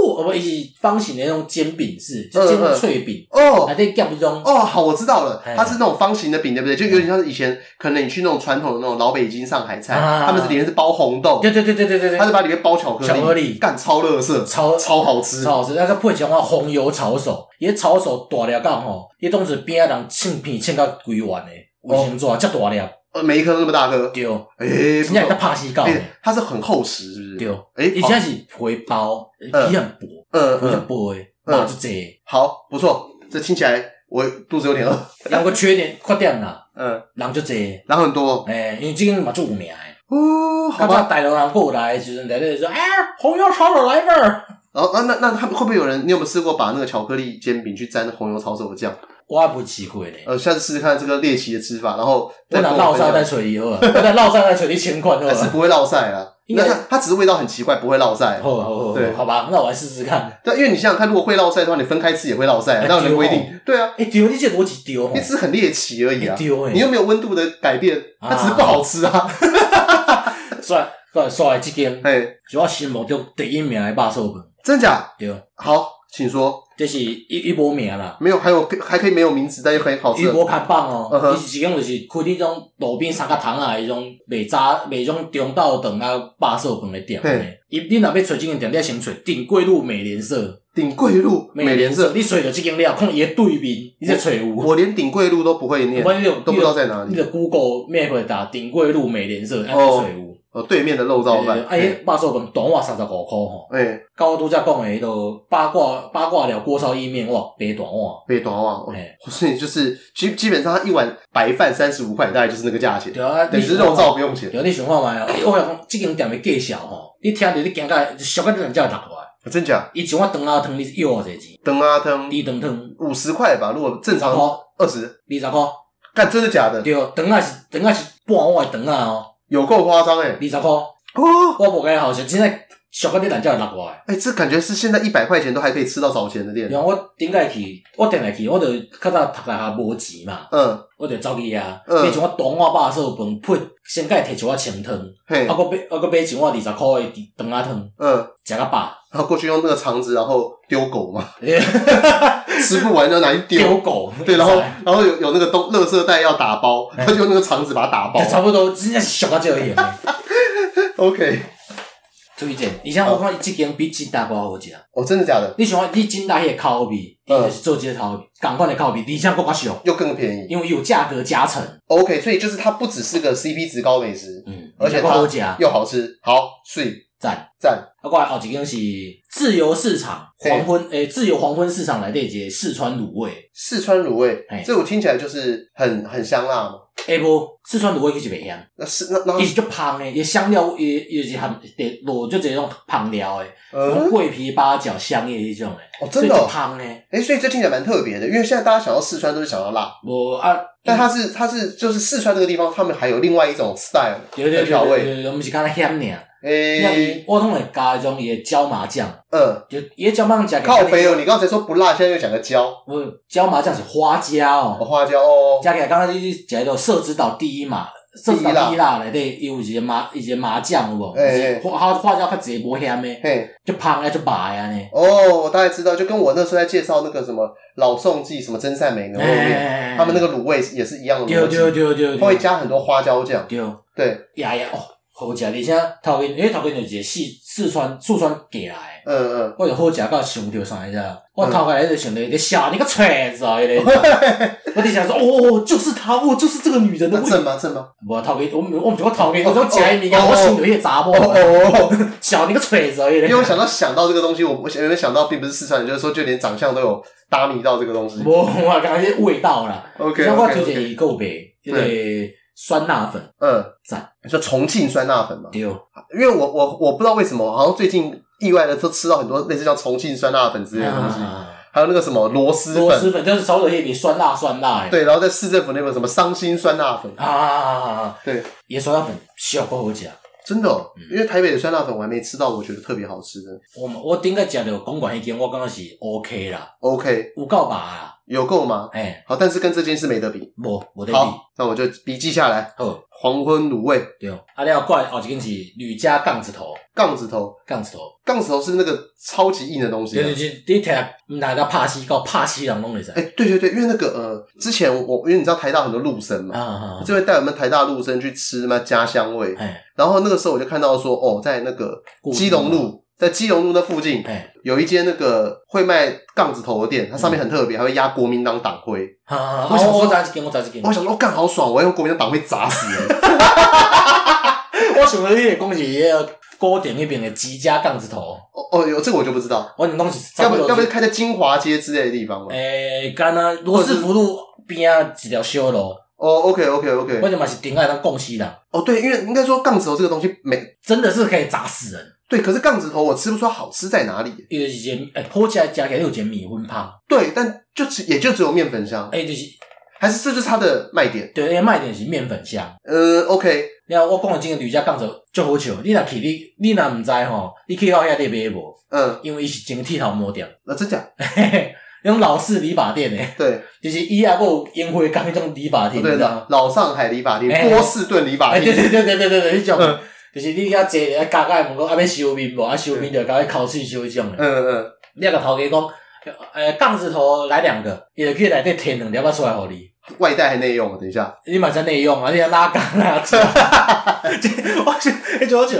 不，是方形的那种煎饼式，就煎脆饼哦，来这夹中。哦，好，我知道了，它是那种方形的饼，对不对？就有点像是以前可能你去那种传统的那种老北京上海菜，他们是里面是包红豆，对对对对对对，他是把里面包巧克力，巧克力。干超乐色，超超好吃，超好吃。那个配上话红油炒手，伊炒手大粒到吼，伊当时边仔人切片切到规完的，卫生纸遮大粒。呃，每一颗都那么大颗，对，诶，现在在帕西高，它是很厚实，是不是？对，诶，你现在是皮包，皮很薄，嗯，很薄诶，那就这，好，不错，这听起来我肚子有点饿。两个缺点，缺点啦，嗯，人就这，人很多，诶，因为这个嘛做有名诶，哦，好吧，大陆人过来就是在那说，哎，红油抄手来份儿，然后啊，那那他们会不会有人？你有没有试过把那个巧克力煎饼去沾红油抄手的酱？我也不会吃亏嘞。呃，下次试试看这个猎奇的吃法，然后再 拿烙晒再锤以后，再烙晒再锤一千块，还是不会烙晒啊？那它它只是味道很奇怪，不会烙晒。好好好，对，好吧，那我来试试看。对，因为你想想看，如果会烙晒的话，你分开吃也会烙晒，那有规定？对啊，哎丢，你这逻辑丢，你只是很猎奇而已啊，丢，你又没有温度的改变，它只是不好吃啊。算算算，这间哎，主要心目中第一名的肉燥饭，真假？对，好。请说，这是一一波名啦，没有，还有还可以没有名字，但又很好吃。一波看棒哦，伊是讲就是开那种路边三角窗啊，迄种卖炸卖种中道等啊，霸寿饭的店。嘿，伊你若要找这间店，你要先找顶桂路美联社。顶贵路美联社，你水着这间料，看伊的对面，你在找有。我连顶贵路都不会念，都不知道在哪里。你的 Google Map 打顶贵路美联社，哎，找有。哦，对面的肉燥饭。哎，肉燥饭短碗三十五块吼。哎，高度在讲的迄个八卦八卦了锅烧意面哇，白短碗，白短碗。哎，所以就是基基本上，他一碗白饭三十五块，大概就是那个价钱。对啊，你是肉燥不用钱。对，你想看嘛？我讲这间店的介绍吼，你听着你感觉俗个人叫会读出来。真假？一碗长阿汤你是要偌济钱？长阿汤，你长汤五十块吧？如果正常二十，二十块。干，真的假的？对，长阿是长阿是半碗的长阿哦，有够夸张诶，二十块。哦，我无该好笑，现在小个店人叫人拿过来。哎，这感觉是现在一百块钱都还可以吃到早前的店。然后我顶个去，我顶个去，我就较早读大学无钱嘛。嗯。我就走去啊，买一碗短碗肉燥饭，配先甲伊摕一碗清汤，啊，搁买啊，搁买一碗二十块的长仔汤。嗯。食个饱。然后过去用那个肠子，然后丢狗嘛。吃不完就拿去丢。丢狗。对，然后然后有有那个东垃圾袋要打包，他就用那个肠子把它打包。差不多，真正是俗到这样。OK，注意点，你像我看这间比金大包好食。哦，真的假的？你喜欢你金大迄个烤比，嗯，是做这个烤比，港款的烤比，你像更加俗，又更便宜，因为有价格加成。OK，所以就是它不只是个 CP 值高美食，嗯，而且它又好吃，好，水赞。赞。啊，过来后一间是自由市场黄昏，诶，自由黄昏市场来对接四川卤味，四川卤味，这我听起来就是很很香辣嘛。哎不，四川卤味其实袂香，那是那那，伊是就香诶，也香料也也是很得落就这种香料诶，用桂皮、八角、香叶这种诶，哦，真的香诶，诶，所以这听起来蛮特别的，因为现在大家想到四川都是想到辣，我啊，但它是它是就是四川这个地方，他们还有另外一种 style 的调味，我们是刚才香尔，诶，我通会加一种伊的椒麻酱，嗯，就伊的椒麻酱加靠北哦，你刚才说不辣，现在又讲个椒，不，椒麻酱是花椒哦，花椒哦，加起来刚刚你讲到社子岛第一嘛。色子岛第一辣。内底有一个麻，一个麻酱有无？诶，花花椒较侪无咸诶，嘿，就香诶，就白安尼。哦，我大概知道，就跟我那时候在介绍那个什么老宋记什么真善美牛肉面，他们那个卤味也是一样的东西。对对对对，他会加很多花椒酱。对。对，呀呀哦，好食！而且头根，因为头根就是一个四四川四川过来。嗯嗯，我就好食到想着啥，你知道？我头壳来就想着你笑你个锤子啊！我就想说，哦，就是他，哦，就是这个女人的。正吗？正吗？我头壳，我我唔是我头壳，我讲假名啊！我想着那些杂货。哦，笑你个锤子啊！因为我想到想到这个东西，我我有没有想到，并不是四川人，就是说，就连长相都有搭迷到这个东西。我我感觉味道啦。OK，像我推荐一个呗，一个酸辣粉。嗯，赞。你说重庆酸辣粉嘛？对，因为我我我不知道为什么，好像最近。意外的都吃到很多类似像重庆酸辣粉之类的东西，还有那个什么螺蛳粉，螺蛳粉就是炒的也比酸辣酸辣。对，然后在市政府那边什么伤心酸辣粉啊啊啊啊！对，也酸辣粉小不好吃，真的，因为台北的酸辣粉我还没吃到，我觉得特别好吃的。我我顶个食到公馆一间，我刚刚是 OK 啦，OK，有够吧啦，有够吗？哎，好，但是跟这件事没得比，不，没得比。好，那我就笔记下来。好，黄昏卤味，对，啊，你要过来后一间是吕家杠子头。杠子头，杠子头，杠子头是那个超级硬的东西。对对对，你听哪个帕西高帕西人弄的噻？哎，对对对，因为那个呃，之前我因为你知道台大很多陆生嘛，啊就会带我们台大陆生去吃嘛家乡味。哎，然后那个时候我就看到说，哦，在那个基隆路，在基隆路那附近，哎，有一间那个会卖杠子头的店，它上面很特别，还会压国民党党徽。我想说，我砸几根，我砸几根。我想说，干好爽，我要用国民党党徽砸死人。我想说，你也恭喜也高点那边的吉家杠子头哦哦，有这个我就不知道。我你东西要不要不是开在金华街之类的地方吗？诶，干啊，罗斯福路边啊几条修路。哦，OK OK OK。我就嘛是顶爱当共西的。哦，对，因为应该说杠子头这个东西没真的是可以砸死人。对，可是杠子头我吃不出好吃在哪里。有一间诶，喝起来加起来有点米粉香。对，但就只也就只有面粉香。诶，就是还是这就是它的卖点。对，因为卖点是面粉香。呃，OK。你看我讲的这个吕家杠子头就好笑，你若去你你若唔知吼，你去到遐里买无？嗯，因为伊是真剃头模店。那真假？嘿嘿，那种老式理发店诶。对，就是伊啊，有烟灰缸那种理发店。对的，老上海理发店，波士顿理发店。对对对对对对对，迄种，就是你遐坐咧，加加门讲啊，要收面无？啊，收面就甲伊烤水修迄种诶。嗯嗯。你啊，个头家讲，诶，杠子头来两个，伊就去内底摕两条仔出来互你。外带还内用？等一下，你马上内用啊！你要拉杆啊！我去，我就，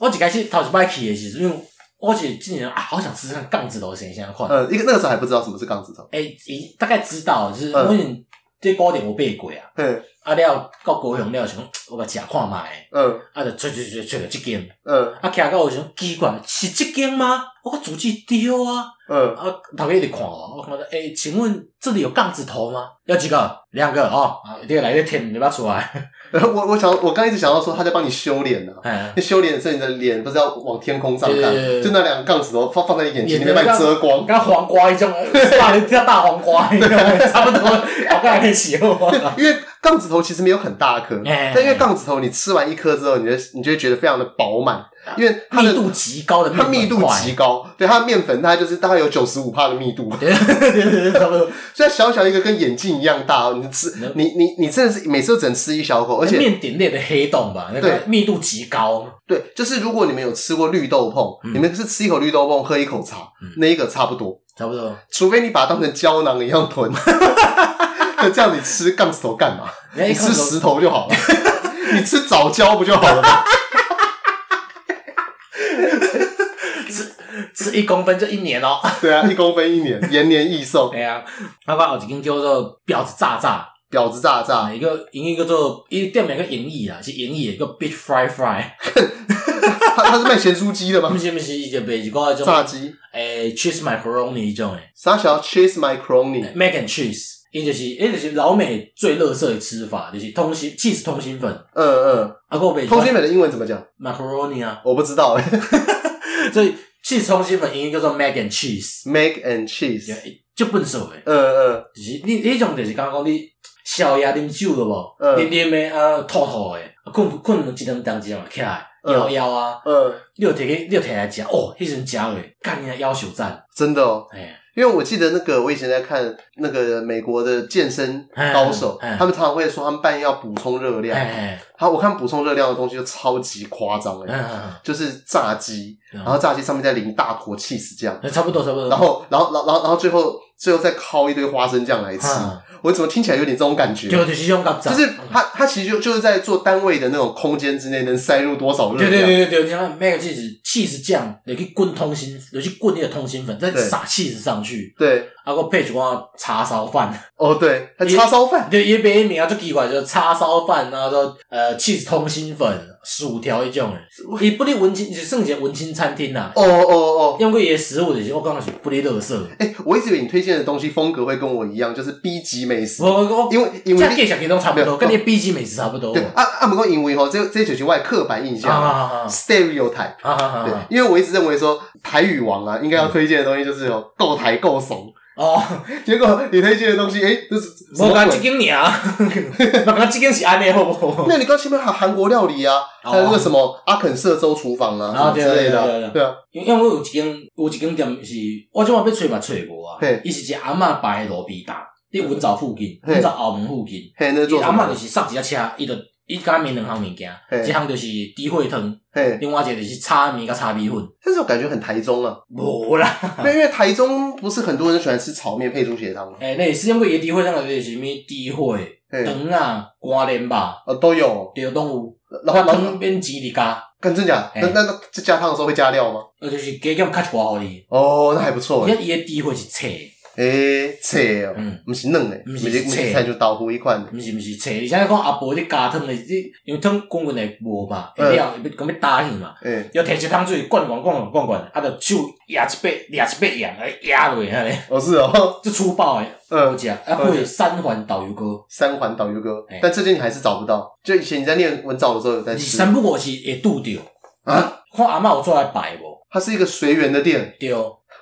我一开始头一摆去诶时阵，因为我是今年啊，好想吃吃看杠子头先先看。呃，一个那个时候还不知道什么是杠子头。诶、欸，大概知道，就是我们这固定有背过啊。嗯。啊了，到高雄了，想我甲食看卖。嗯。啊，就揣揣揣揣到即间。嗯。啊，徛到有想奇怪，是这间吗？我主机丢啊。嗯。啊，头家一直看我，我看到诶、欸，请问这里有杠子头吗？要几个？两个哦。啊，一个来个天，你不要出来。我我想，我刚一直想到说，他在帮你修脸呢。那修脸的时候你的脸，不是要往天空上看，就那两个杠子头放放在你眼睛里面，把你遮光，跟黄瓜一样，大像大黄瓜一样，差不多。我刚才可以洗吗因为杠子头其实没有很大颗，但因为杠子头你吃完一颗之后，你就你就会觉得非常的饱满。因为它密度极高的，它密度极高，对它的面粉，它就是大概有九十五帕的密度，对对对，差不多。虽然小小一个跟眼镜一样大，你吃你你你真的是每次都只能吃一小口，而且面点类的黑洞吧，那个密度极高。对，就是如果你们有吃过绿豆椪，你们是吃一口绿豆椪，喝一口茶，那一个差不多，差不多。除非你把它当成胶囊一样吞，那这样你吃杠子头干嘛？你吃石头就好了，你吃藻胶不就好了吗？吃一公分就一年哦。对啊，一公分一年，延年益寿。对啊，包括有一间叫做婊子炸炸，婊子炸炸，一个营业叫做一个店名叫盈益啊，是盈益一个 Bitch Fry Fry。他他是卖咸酥鸡的吗？不是不是，伊就卖一个炸鸡，诶，Cheese Macaroni 一种诶。啥叫 Cheese Macaroni？Mac and Cheese，伊就是伊就是老美最乐色的吃法，就是通心 cheese 通心粉。嗯嗯，啊，个通心粉的英文怎么讲？Macaroni 啊，我不知道诶。所以。Cheese 通心粉英语叫做 mac and cheese，mac and cheese，就笨手诶。嗯嗯，就是你你种就是刚刚讲你宵夜啉酒了无？啉啉诶啊，吐吐诶，困困一两点钟嘛起来摇摇啊。嗯，你有摕去，你有摕来食哦，迄阵食诶，干你夭寿赞，真的哦。哎。因为我记得那个，我以前在看那个美国的健身高手，他们常常会说他们半夜要补充热量。他，我看补充热量的东西就超级夸张诶，就是炸鸡，然后炸鸡上面再淋大坨起司酱，差不多差不多。然后，然后，然后，然后最后最后再烤一堆花生酱来吃。我怎么听起来有点这种感觉？就是就是他他其实就就是在做单位的那种空间之内能塞入多少热量？对对对对，你看那个起司起司酱，你去滚通心，你去滚那个通心粉，再撒气质上去。对，啊个配一碗叉烧饭。哦，对，还叉烧饭。对，伊别名啊，就奇怪，就是叉烧饭，然后说呃起司通心粉。薯条一种诶，伊不离文青，是算一个文青餐厅呐。哦哦哦，因为伊个食物就是我刚刚是不离垃圾。诶，我一直以为你推荐的东西风格会跟我一样，就是 B 级美食。我我因为因为这介绍给都差不多，跟你 B 级美食差不多。对啊啊，不过因为吼，这这就是我的刻板印象，stereotype。对，因为我一直认为说台语王啊，应该要推荐的东西就是有够台够怂。哦，结果你推荐的东西，诶、欸，这是我讲这间尔，我讲这间是安尼好不好？那你刚前面还韩国料理啊，还有那个什么阿肯色州厨房啊，啊之类的，对啊。因为我有一间有一间店是，我今晚要找嘛找无啊，伊是一阿嬷摆的路边档，伫文藻附近，文藻后门附近，伊阿嬷就是上一只车，伊就。伊家面两项物件，一项就是低血汤，另外一个就是炒面甲炒米粉。但是我感觉很台中啊，无啦，因为台中不是很多人喜欢吃炒面配猪血汤吗？诶，那是因为伊低血汤就是啥物猪血汤啊、肝连吧，呃都有，对，都有。然后汤边鸡里加，跟真假？那那那这加汤的时候会加料吗？呃，就是加减较粗互你。哦，那还不错。伊伊的低血是脆。诶，脆哦，毋是嫩诶，毋是脆，菜就豆腐一款。毋是毋是脆，而且讲阿婆咧加汤诶，你因为汤滚滚诶无嘛，料要讲要打去嘛，要摕一汤水灌灌灌灌灌，啊，着手压一杯，压一杯盐来压落去安尼。哦，是哦，就粗暴诶，嗯，食，啊，配三环导游哥，三环导游哥，但这间你还是找不到。就以前你在念文藻的时候有在吃。三不五时会拄着啊，看阿嬷有做来摆无？它是一个随缘的店。对。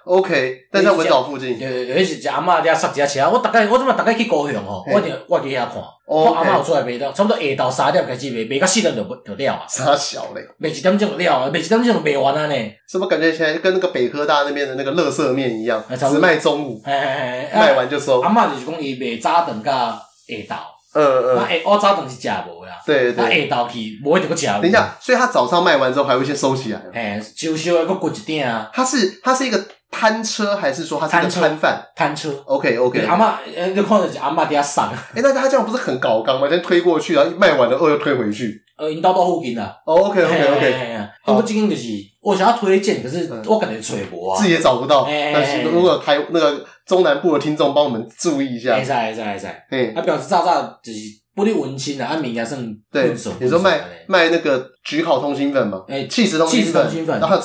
OK，但在文藻附近。对对对，迄是只阿嬷在塞一只车，我逐概我怎么逐概去高雄吼，我一定我去遐看，我阿嬷有出来卖到，差不多下昼三点开始卖，卖到四点就就了啊。啥小嘞？卖一点钟就了啊，卖一点钟就卖完啊呢。是不是感觉现在跟那个北科大那边的那个乐色面一样，只卖中午，卖完就收。阿嬷就是讲伊卖早顿甲下昼，嗯嗯，那下我早顿是食无啦，对对，那下昼去无一定去食。等一下，所以他早上卖完之后还会先收起来，哎，收收个过一点啊。它是它是一个。摊车还是说他是个摊贩？摊车。OK OK。阿嬷，呃，就看着是阿嬷底下上。哎，那他这样不是很搞刚吗？先推过去，然后卖完了后又推回去。呃，引导到附近啦。OK OK OK。我今天就是我想要推荐，可是我感觉揣无啊，自己也找不到。但是如果开那个中南部的听众帮我们注意一下。会使会使会使。哎，他，表示炸炸就是不离文青啊，啊，名也算对。你说卖卖那个焗烤通心粉嘛？哎，起司通心粉，然后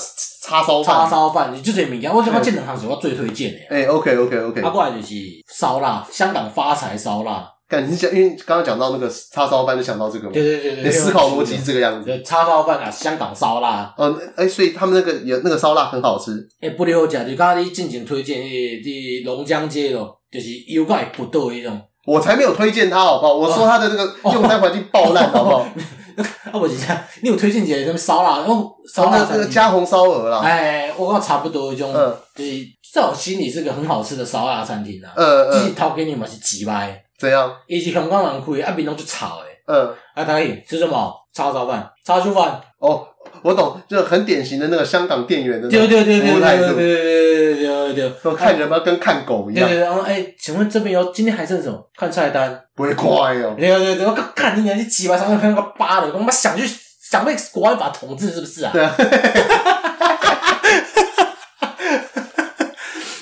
叉烧叉烧饭，你就这物件，我觉得这两项是我最推荐的。哎，OK OK OK。啊，过来就是烧腊，香港发财烧腊。感觉讲，因为刚刚讲到那个叉烧饭，就想到这个嘛。对对对对。你思考逻辑这个样子。叉烧饭啊，香港烧腊。嗯，哎，所以他们那个有那个烧腊很好吃。哎，不离好食，就刚刚你进前推荐诶，伫龙江街咯，就是油盖不倒迄种。我才没有推荐他，好不好？我说他的那个用餐环境爆烂，好不好？啊，不是这样，你有推荐几个什么烧腊？用烧腊这个加红烧鹅啦。哎，我讲差不多一种，就是在我心里是个很好吃的烧腊餐厅啦。嗯嗯。只是掏给你嘛是几百。怎样？伊是香港人开，啊，面拢就炒诶。嗯。啊，可以吃什么？叉烧饭、叉烧饭。哦，我懂，就很典型的那个香港店员的那种服务态度。对对对对对对对对对对。看人嘛，跟看狗一样。对对对，然后哎，请问这边有今天还剩什么？看菜单。不会快哦。对对对，我看你娘去几百上面看个八的，我他妈想去想被国安法统治是不是啊？对啊。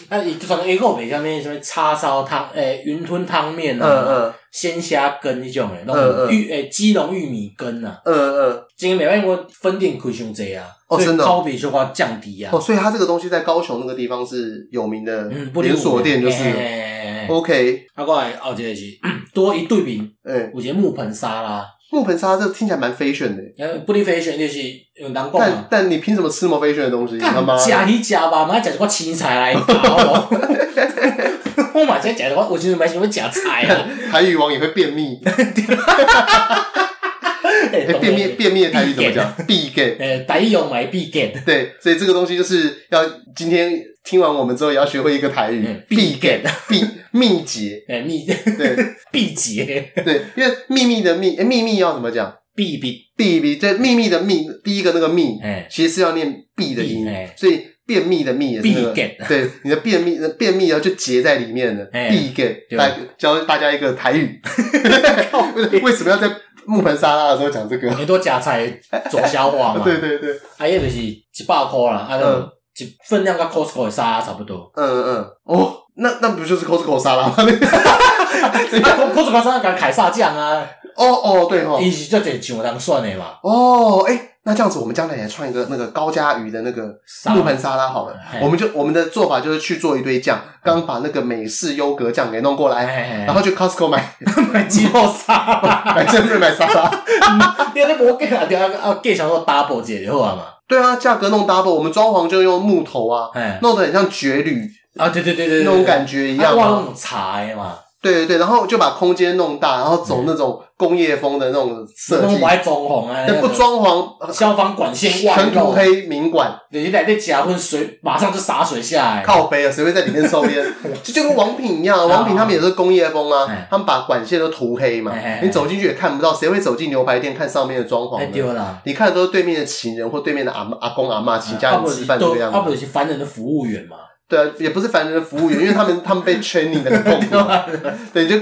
那伊就算个 A 股卖啥物什么叉烧汤，诶，云吞汤面啊，鲜虾羹迄种诶，那种玉诶，基隆玉米羹啊，嗯嗯，今天没办法，分店开伤济啊，哦真的，高比就花降低啊，哦，所以它这个东西在高雄那个地方是有名的连锁店，就是，OK，啊过来后一个是多一对面，诶，有一个木盆沙拉。木盆沙拉这听起来蛮 fashion 的，不离 fashion 就是有难讲。但但你凭什么吃么 fashion 的东西？他妈，假一假吧，妈假一块青菜来搞。我妈真假的话，我就是蛮喜欢假菜啊。台语王也会便秘。便秘便秘的台语怎么讲？必 get。呃，台语用买必 get。对，所以这个东西就是要今天听完我们之后也要学会一个台语，必 get，必秘诀。哎，秘对，必结。对，因为秘密的秘，哎，秘密要怎么讲？？B B B B，，这秘密的秘，第一个那个秘，其实是要念必的音，所以便秘的秘也是那個。对，你的便秘，便秘然后就结在里面了。必 get，来教大家一个台语。为什么要在？木盆沙拉的时候讲这个，很多假菜做消化嘛。对对对，啊，也就是一百块啦，啊，一分量跟 Costco 的沙拉差不多。嗯嗯，哦，那那不就是 Costco 沙拉吗？Costco 沙拉跟凯撒酱啊。哦哦，对哦，伊是做这上当算的嘛。哦，诶那这样子，我们将来也创一个那个高加鱼的那个木盆沙拉好了。我们就我们的做法就是去做一堆酱，刚把那个美式优格酱给弄过来，然后去 Costco 买 买鸡肉沙拉，买真的买沙拉。你那不给啊？对啊啊，给想说 double 解就好嘛。对啊，价格弄 double，我们装潢就用木头啊，弄得很像绝铝啊，对对对对，那种感觉一样。哇，那种茶嘛。对对对，然后就把空间弄大，然后走那种工业风的那种设计。不装潢啊，不装潢，消防管线全涂黑明管。你来这加温水，马上就洒水下来。靠北啊，谁会在里面抽烟？就就跟王品一样，王品他们也是工业风啊，他们把管线都涂黑嘛，你走进去也看不到，谁会走进牛排店看上面的装潢？丢了，你看的都是对面的情人或对面的阿阿公阿妈请家人吃饭这个样子。他不是凡人的服务员嘛？对啊，也不是凡人的服务员，因为他们 他们被 training 的很痛苦。对，就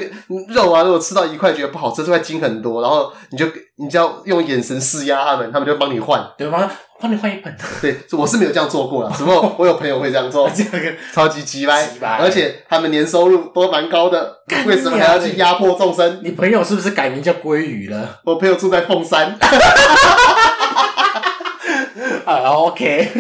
肉啊，如果吃到一块觉得不好吃，这块筋很多，然后你就你就要用眼神施压他们，他们就帮你换。对，帮帮你换一盆。对，我是没有这样做过啦，只不过 我有朋友会这样做，超级鸡掰，而且他们年收入都蛮高的，为什么还要去压迫众生？你朋友是不是改名叫鲑鱼了？我朋友住在凤山。啊，OK。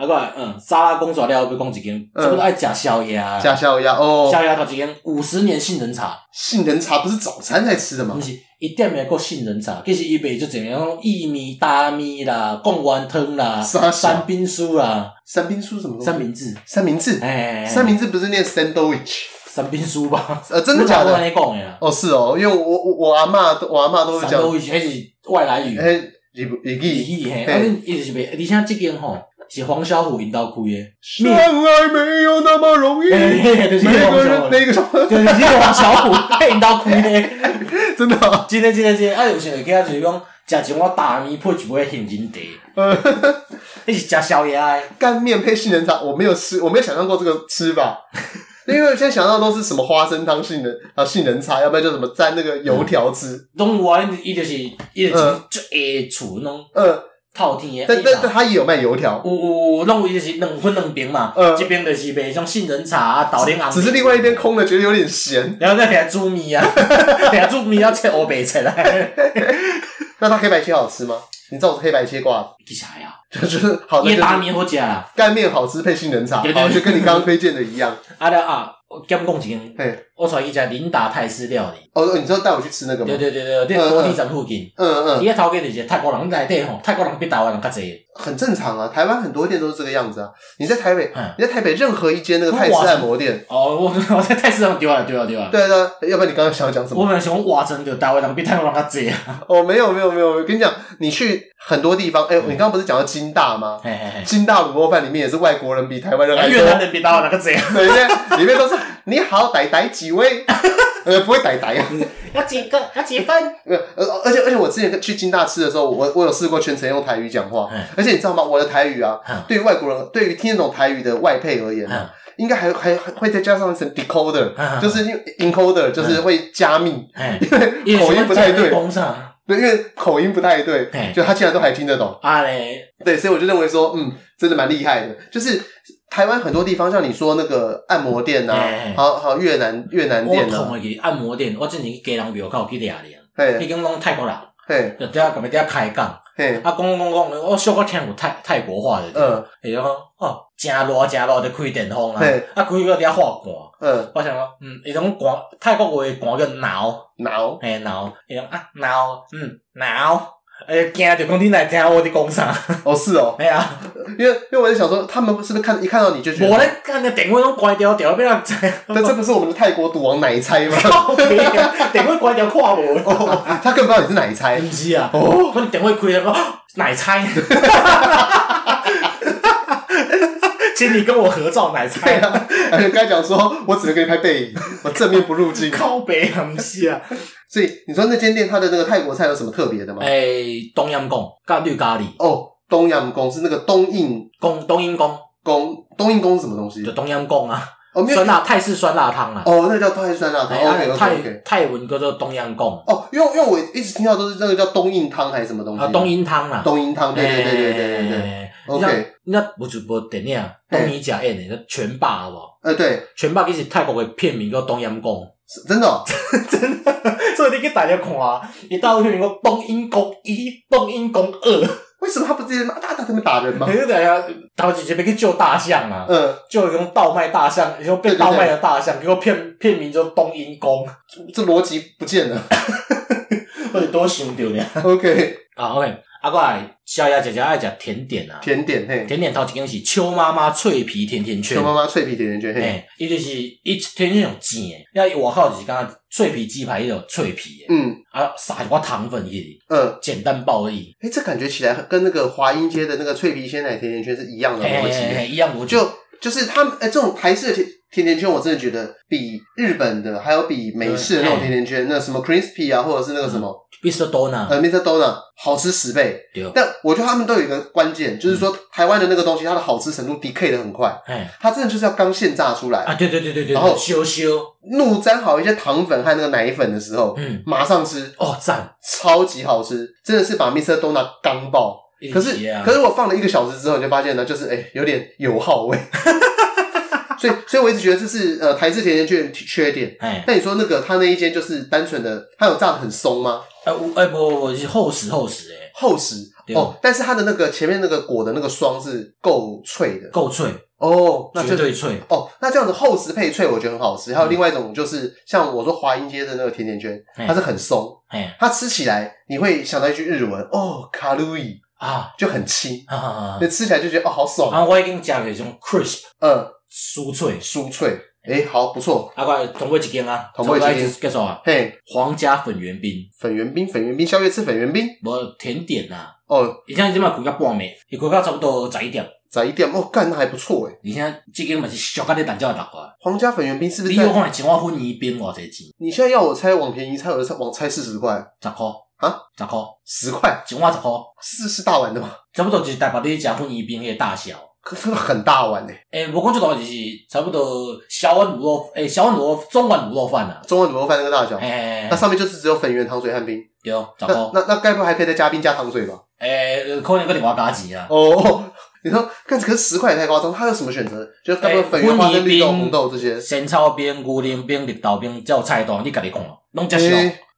啊，过来，嗯，沙拉公耍了，要讲一间，差不多爱食宵夜啊。食宵夜哦。宵夜头一间五十年杏仁茶。杏仁茶不是早餐才吃的吗？不是，一点没个杏仁茶，其实伊卖就怎样，薏米、大米啦，贡丸汤啦，三冰酥啦。三冰酥什么？三明治。三明治。哎。三明治不是念 sandwich？三冰酥吧？呃，真的假的？的。哦，是哦，因为我我我阿嬷，我阿嬷都是讲。sandwich 还是外来语？哎，日日语。日语嘿，反正意思是袂，而且这间吼。是黄小虎引导开的，相爱没有那么容易。每个人那个什么，对，是黄小虎引导开的，真的。真的真的真的，啊，有时候给他就是讲，食一碗大面配一杯杏仁茶，你是食宵夜的？干面配杏仁茶，我没有吃，我没有想象过这个吃法。因为我现在想到都是什么花生汤杏仁啊杏仁茶，要不然就什么蘸那个油条吃。拢有啊，伊就是伊就是最下厨弄。嗯。透天的，但但但他也有卖油条，有有，拢有就是两分两边嘛，呃，这边就是卖像杏仁茶啊、豆奶红，只是另外一边空的，觉得有点咸，然后再来煮面啊，来煮面要切黑白切来，那他黑白切好吃吗？你知道我是黑白切挂，为啥呀？就是好的，大面好食啊，干面好吃配杏仁茶，好，就跟你刚刚推荐的一样。啊 的啊。我兼讲一间，我带伊食林达泰式料理。哦，你知道带我去吃那个吗？对对对对，在国体站附近。嗯嗯。伊个头家就是泰国人来底吼，泰国人比台湾人较济。很正常啊，台湾很多店都是这个样子啊。你在台北，你在台北任何一间那个泰式按摩店，哦，我 我在泰式上丢啊丢啊丢啊。对对，要不然你刚刚想要讲什么？我本来想哇，真的台湾人比台湾人较济啊。哦，没有没有没有，我跟你讲，你去很多地方，哎，你刚刚不是讲到金大吗？金大卤肉饭里面也是外国人比台湾人还多。越南人比台湾人较济啊。对对，里面都是你好，歹歹几位？呃，不会歹歹啊。要几个？要几分？呃呃，而且而且我之前去金大吃的时候，我我有试过全程用台语讲话，而且你知道吗？我的台语啊，对于外国人，对于听得懂台语的外配而言，应该还还会再加上一层 decoder，就是因为 encoder，就是会加密，因为口音不太对。对，因为口音不太对，就他竟然都还听得懂。啊嘞，对，所以我就认为说，嗯，真的蛮厉害的，就是。台湾很多地方，像你说那个按摩店呐，好好越南越南店呐。我同个按摩店，我之前去家人庙口去掠掠，迄间拢泰国人，嘿，就在隔壁在开讲，嘿，啊讲讲讲，我小可听有泰泰国话的，嗯，伊就讲哦，真热真热，就开电风啊，啊开个在化寒，嗯，我想讲，嗯，伊种寒泰国话寒叫挠。挠，嘿挠，伊讲啊挠，嗯挠。哎，惊就讲你来听我伫讲啥？哦，是哦，哎呀，因为因为我在想说，他们是不是看一看到你就觉得？我咧看那电话拢关掉掉，被人知。但这不是我们的泰国赌王奶猜吗？电话关掉看我，他更不知道你是奶猜。不是啊，哦，可能电话开了，奶猜。请你跟我合照，奶菜啊！而且刚才讲说，我只能给你拍背影，我正面不入镜。靠北很是啊。所以你说那间店它的那个泰国菜有什么特别的吗？诶，冬阴功咖绿咖喱哦，冬阴功是那个冬阴功，冬阴功功，冬阴功是什么东西？就冬阴功啊，哦，酸辣泰式酸辣汤啊。哦，那叫泰式酸辣汤。OK OK 泰文叫做冬阴功。哦，因为因为我一直听到都是那个叫冬阴汤还是什么东西？啊，冬阴汤啊，冬阴汤，对对对对对对对。OK，那不就部电影东尼贾演的拳霸好不好？呃，对，拳霸其实泰国的片名叫冬阴功。真的，哦，真的，所以你去大家看啊，你到那边说冬阴功一、东阴功二，为什么他不直接打打他们打人吗？因为大家他直接被去救大象啊，嗯，就用倒卖大象，然后被倒卖的大象，结果片片名就冬阴功，这逻辑不见了，或者多想掉呢？OK，啊，OK。啊，过来宵夜姐姐爱食甜点啊，甜点嘿，甜点头一间是邱妈妈脆皮甜甜圈，邱妈妈脆皮甜甜圈嘿，伊就是伊甜甜圈用煎的，因为外口就是刚刚脆皮鸡排迄种脆皮的，嗯，啊撒一寡糖粉去，嗯，简单暴力，诶这感觉起来跟那个华阴街的那个脆皮鲜奶甜甜圈是一样的逻辑，一样，我就就是他们诶这种台式的甜甜甜圈，我真的觉得比日本的还有比美式的那种甜甜圈，那什么 crispy 啊，或者是那个什么。Mr. Donut，呃，Mr. Donut 好吃十倍。对。但我觉得他们都有一个关键，就是说台湾的那个东西，它的好吃程度 decay 的很快。哎。它真的就是要刚现炸出来。啊，对对对对对。然后咻咻，怒沾好一些糖粉和那个奶粉的时候，嗯，马上吃。哦，赞，超级好吃，真的是把 Mr. Donut 刚爆。可是，可是我放了一个小时之后，你就发现呢，就是哎，有点油耗味。所以，所以我一直觉得这是呃台式甜甜圈缺点。哎。那你说那个他那一间就是单纯的，它有炸的很松吗？哎，我哎不不不，是厚实厚实诶，厚实哦。但是它的那个前面那个裹的那个霜是够脆的，够脆哦，那绝对脆哦。那这样子厚实配脆，我觉得很好吃。还有另外一种就是像我说华阴街的那个甜甜圈，它是很松，它吃起来你会想到一句日文哦，卡路里啊，就很轻，那吃起来就觉得哦好爽。啊，我已经加了一种 crisp，嗯，酥脆酥脆。诶，好，不错。阿怪，同过几间啊？同过几间？介绍啊？嘿，皇家粉圆冰，粉圆冰，粉圆冰，宵夜吃粉圆冰。无甜点呐。哦，你现在这边开到半暝，伊开到差不多十一点。十一点哦，干那还不错诶。你现在这间嘛是小咖的蛋饺打开。皇家粉圆冰是不是？你有看一碗粉圆冰偌济钱？你现在要我猜，往便宜猜，我就猜往猜四十块。十块。啊，十块，十块，一碗十块，是是大碗的吗？差不多就是台北你食粉圆冰的大小。可是很大碗诶诶，我讲最大就是差不多小碗卤肉，诶，小碗卤肉，中碗卤肉饭呐，中碗卤肉饭那个大小，诶，那上面就是只有粉圆、糖水和冰。对，十块。那那该不会还可以再加冰加糖水吧？诶，可能搁另外加钱啊。哦，你说，可是可是十块也太夸张，他有什么选择？就该不会粉圆、花生、绿豆、红豆这些？仙草冰、龟苓冰、绿豆冰，还有菜单，你家己看，拢遮少。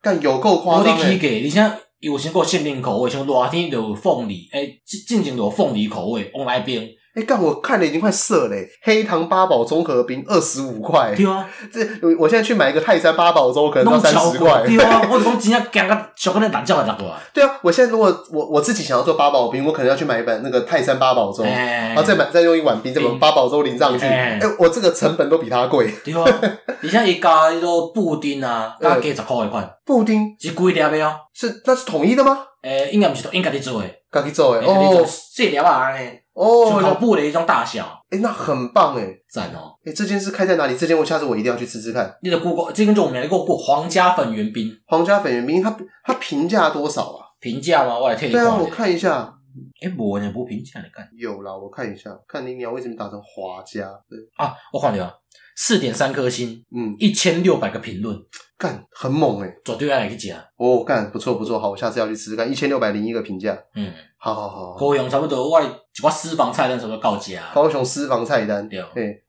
干有够夸张诶！你起价，你像有先过限定口味，像热天就有凤梨，诶，进前就有凤梨口味，往来冰。哎，干！我看了已经快涩嘞，黑糖八宝综合冰二十五块。对啊，这我现在去买一个泰山八宝粥，可能要三十块。对啊，我讲真正讲个小个那懒叫来拿过来。对啊，我现在如果我我自己想要做八宝冰，我可能要去买一本那个泰山八宝粥，然后再买再用一碗冰，再把八宝粥淋上去。哎，我这个成本都比它贵。对啊，你像一家那个布丁啊，加十块一块。布丁是贵点没有？是那是统一的吗？诶，应该不是，应该你做诶，自己做诶。哦，这条啊，哦，就烤布的一种大小。诶，那很棒诶，赞哦。诶，这间是开在哪里？这间我下次我一定要去吃吃看。你的 Google，这间就我们来过过皇家粉圆冰。皇家粉圆冰，它它评价多少啊？评价吗？我来看一下。对啊，我看一下。诶，我呢，不评价你看。有啦，我看一下，看你鸟为什么打成华家？对啊，我看了，四点三颗星，嗯，一千六百个评论。干很猛哎、欸，绝对要来去吃哦，干不错不错，好，我下次要去吃吃看。一千六百零一个评价，嗯，好好好。高雄差不多，我一寡私房菜单什么到家。高雄私房菜单，对，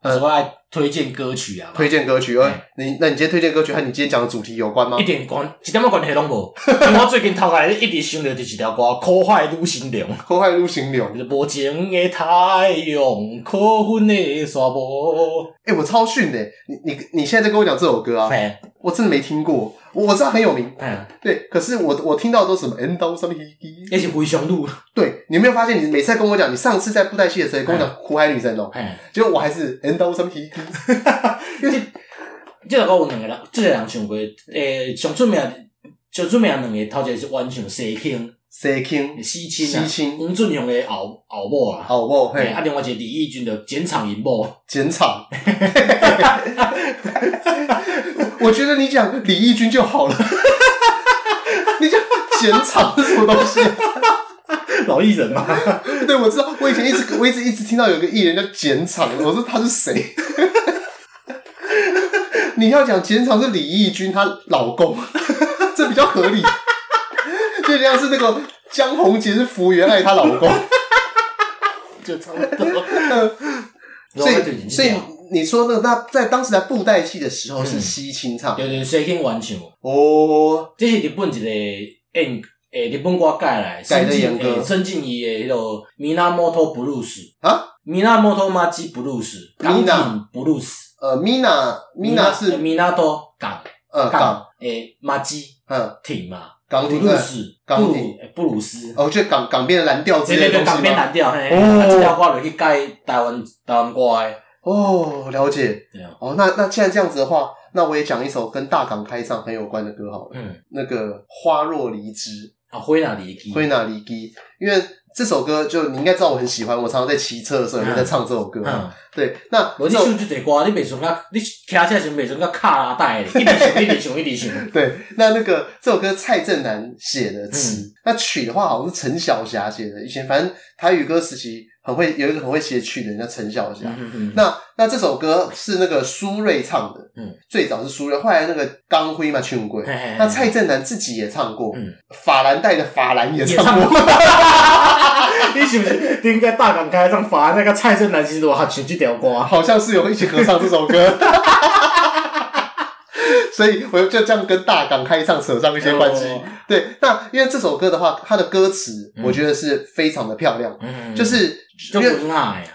什么爱推荐歌曲啊？推荐歌曲，呃，你那你今天推荐歌曲和你今天讲的主题有关吗？一点关，一点关系拢无。我最近头来一直想着就是一条歌，《苦海愈成凉》，苦海愈成凉，无情的太阳，可恨的沙漠。诶我超逊的，你你你现在在跟我讲这首歌啊？我真的没听过，我知道很有名，嗯，对，可是我我听到的都是什么 N 刀什么那是回乡路，对，你有没有发现？你每次在跟我讲，你上次在布袋戏的时候跟我讲苦海女神哦，嗯，结果我还是 N 刀什么哈哈，因 为这首歌有两个人，这个人唱过，诶，上出名上出名两个，头一个是完全西青，西青，西青啊，黄俊雄的后后母啊，后母，嘿，啊，另外一个李翊君的剪厂银幕，剪场。我觉得你讲李翊君就好了，你讲剪厂是什么东西？老艺人嘛？对，我知道。我以前一直我一直一直听到有个艺人叫剪厂，我说他是谁？你要讲剪厂是李翊君她老公，这比较合理。就像是那个江宏杰是福原爱她老公，就差不多。所以，所以。你说那个，那在当时在布袋戏的时候是西清唱，对对，西清原唱。哦，这是日本一个演诶日本歌改来，改的严格，深津一的迄个 Minamoto Blues 啊，Minamoto Machi Blues，钢琴 Blues，呃，Mina Mina 是 Minato 港，呃港。诶 Machi 嗯。挺嘛，钢琴 Blues，钢琴布鲁斯，哦，就港港边的蓝调之类的东西港边蓝调，嘿，哦，这条话就去改台湾台湾歌诶。哦，了解。对啊。哦，那那既然这样子的话，那我也讲一首跟大港开唱很有关的歌好了。嗯。那个花若离枝。啊，灰那离枝。灰那离枝，因为这首歌就你应该知道我很喜欢，我常常在骑车的时候也在唱这首歌。嗯。对，那我你唱这首歌，你每首歌你骑车时每首歌卡拉带，一直唱，一直唱，一直唱。对，那那个这首歌蔡振南写的词，那曲的话好像是陈小霞写的，以前反正台语歌时期。很会有一个很会写曲的人叫陈小霞，嗯嗯、那那这首歌是那个苏芮唱的，嗯，最早是苏芮，后来那个刚辉嘛唱过，那蔡振南自己也唱过，嗯，法兰黛的法兰也唱过，你是不是应该大港开唱法兰那个蔡振南其实我还唱这条歌，好像是有一起合唱这首歌。所以我就这样跟大港开唱扯上一些关系。对，那因为这首歌的话，它的歌词我觉得是非常的漂亮，就是因为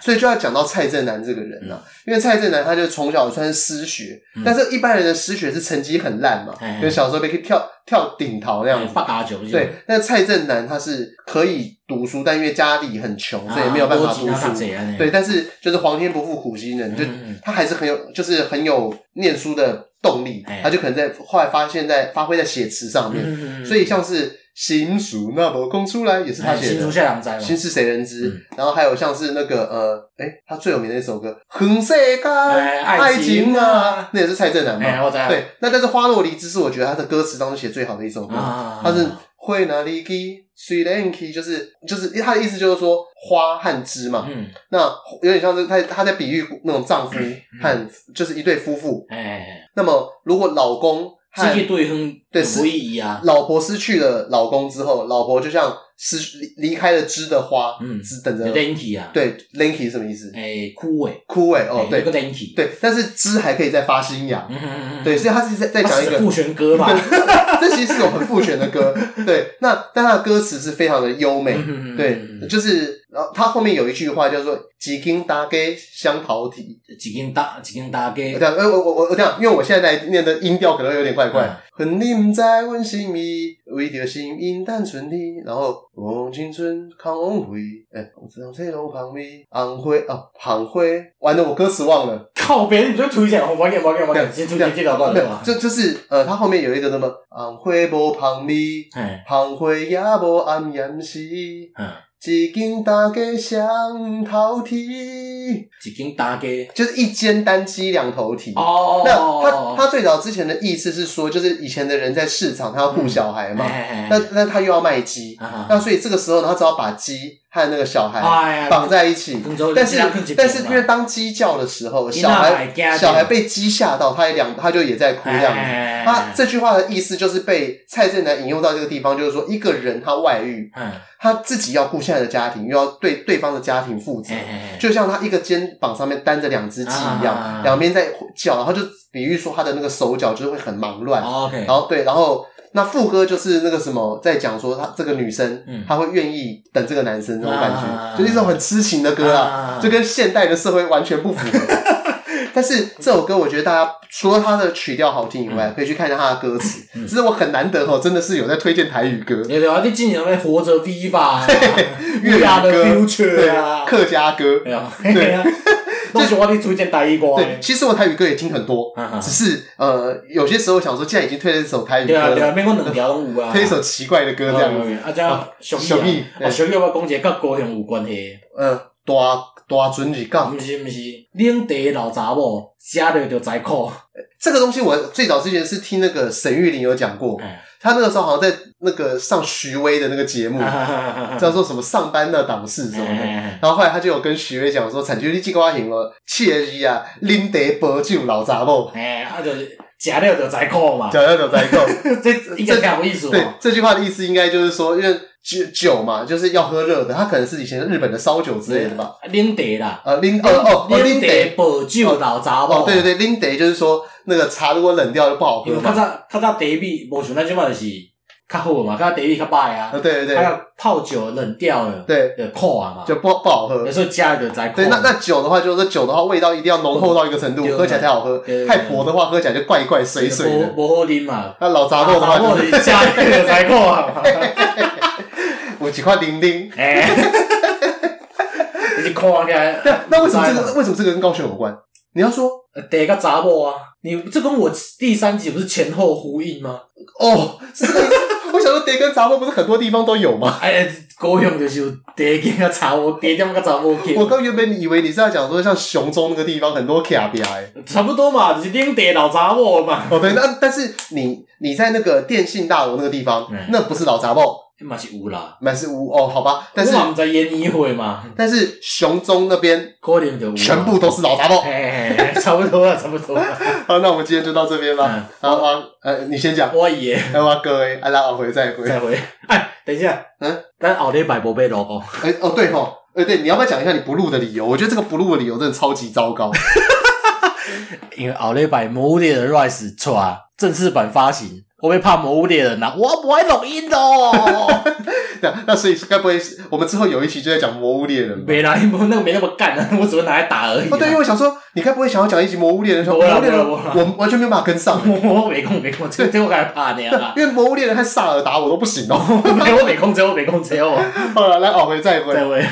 所以就要讲到蔡振南这个人了。因为蔡振南他就从小算是失学，但是一般人的失学是成绩很烂嘛，就小时候可以跳跳顶桃那样子。八嘎九。对，那蔡振南他是可以读书，但因为家里很穷，所以没有办法读书。对，但是就是皇天不负苦心人，就他还是很有，就是很有念书的。动力，他就可能在后来发现，在发挥在写词上面，嗯、所以像是心事若无讲出来也是他写的，心事谁人知？心事谁人知？然后还有像是那个呃，哎、欸、他最有名的一首歌《横世界爱情啊》，那也是蔡振南嘛。欸、对，那但是《花落离枝》是我觉得他的歌词当中写最好的一首歌，啊、他是会哪里去？水莲去就是就是他的意思就是说花和枝嘛。嗯，那有点像是他他在比喻那种丈夫和就是一对夫妇。哎、嗯，那么如果老公和对失意啊，老婆失去了老公之后，老婆就像。失离离开了枝的花，嗯，只等着。Lanky 啊，对，Lanky 是什么意思？诶，枯萎，枯萎哦，对，Lanky，对，但是枝还可以再发新芽，嗯嗯嗯，对，所以他是在在讲一个父权歌嘛，这其实是有很父权的歌，对，那但他的歌词是非常的优美，对，就是。然后他后面有一句话叫做“几斤大给香桃体”，几斤大几斤大给。这样，呃，我我我我这样，因为我现在在念的音调可能有点怪怪。恨你不知阮心意，为着心因单纯的，然后望青春看往回，哎，我知道这路旁边红花啊，红花，完了，我歌词忘了。靠边，你就推荐，我我给我给我给，先推荐这条段子嘛。就就是呃，他后面有一个什么红花无旁边，红花也无暗掩饰。嗯。一间大家双头体，一斤大家。就是一间单鸡两头体。哦，那他他最早之前的意思是说，就是以前的人在市场，他要雇小孩嘛，那那他又要卖鸡，那所以这个时候呢，他只好把鸡和那个小孩绑在一起。但是但是因为当鸡叫的时候，小孩小孩被鸡吓到，他也两他就也在哭这样子。他这句话的意思就是被蔡振南引用到这个地方，就是说一个人他外遇，他自己要顾现在的家庭，又要对对方的家庭负责，就像他一个肩膀上面担着两只鸡一样，两边在叫，然后就比喻说他的那个手脚就是会很忙乱。然后对，然后那副歌就是那个什么，在讲说他这个女生，她会愿意等这个男生这种感觉，就是一种很痴情的歌啊，就跟现代的社会完全不符合。但是这首歌，我觉得大家除了它的曲调好听以外，可以去看一下它的歌词。这是我很难得哦，真的是有在推荐台语歌。对啊，你今年在活着 V 吧，粤语歌，对啊，客家歌，对。啊，都是我的推荐台语歌。对，其实我台语歌也听很多，只是呃，有些时候想说，既然已经推了一首台语歌，对啊，对啊，免讲两条拢有啊，推一首奇怪的歌这样子。啊，这样小易，小易，我讲一个跟高雄有关系。嗯，大。大船是讲，不是不是，领地老查某，食了就知苦。这个东西我最早之前是听那个沈玉琳有讲过，他那个时候好像在那个上徐威的那个节目，叫做什么上班的档事什么的。然后后来他就有跟徐威讲说，产权你这个行了，切记啊，领地保酒老杂某。哎，他就是食了就知苦嘛，食了就知苦。这应该挺有意思。对，这句话的意思应该就是说，因为。酒酒嘛，就是要喝热的，它可能是以前日本的烧酒之类的吧。冷茶啦，呃，冷哦哦，冷茶保酒老茶某。哦，对对对，冷茶就是说那个茶如果冷掉就不好喝嘛。较早较早茶米无像咱即摆就是较好嘛，较早茶米较歹啊。对对对。还有泡酒冷掉了，对，苦啊嘛，就不不好喝。有时候加一个再苦。对，那那酒的话，就是酒的话，味道一定要浓厚到一个程度，喝起来才好喝。太薄的话，喝起来就怪怪水水的。不好啉嘛。那老茶某的话，就是加一个再苦啊。有几块零零，哎，你是看起来。对，那为什么这个为什么这个跟高雄有关？你要说第一个查某啊，你这跟我第三集不是前后呼应吗？哦，是，我想说第一个查某不是很多地方都有吗？哎，高雄就是第一个查某，第一点个查某。我刚原本以为你是要讲说像雄中那个地方很多卡比埃，差不多嘛，就是领地老查某嘛。哦，对，那但是你你在那个电信大楼那个地方，那不是老查某。嘛是有啦，嘛是有哦，好吧，但是我们在演一会嘛，但是熊中那边可能就全部都是老杂包，差不多了，差不多了。好，那我们今天就到这边吧。好啊，呃，你先讲。我爷，来吧，各位，啊，来，回再回，再回。哎，等一下，嗯，但后礼拜无买 logo。哎，哦，对吼，哎，对，你要不要讲一下你不录的理由？我觉得这个不录的理由真的超级糟糕。因为后礼拜《魔物猎人 Rise》出啊，正式版发行。我会怕魔物猎人呐，我不会录音哦。那那所以该不会是我们之后有一期就在讲魔物猎人？没啦，那个没那么干啊，我只会拿来打而已。哦，对，因为我想说，你该不会想要讲一集魔物猎人？魔物猎人，我完全没有办法跟上。我没空，没空，这这我该怕你啊！因为魔物猎人和萨尔达我都不行哦。没有没空，只有没空，只有我。好了，来，奥回再回。再回。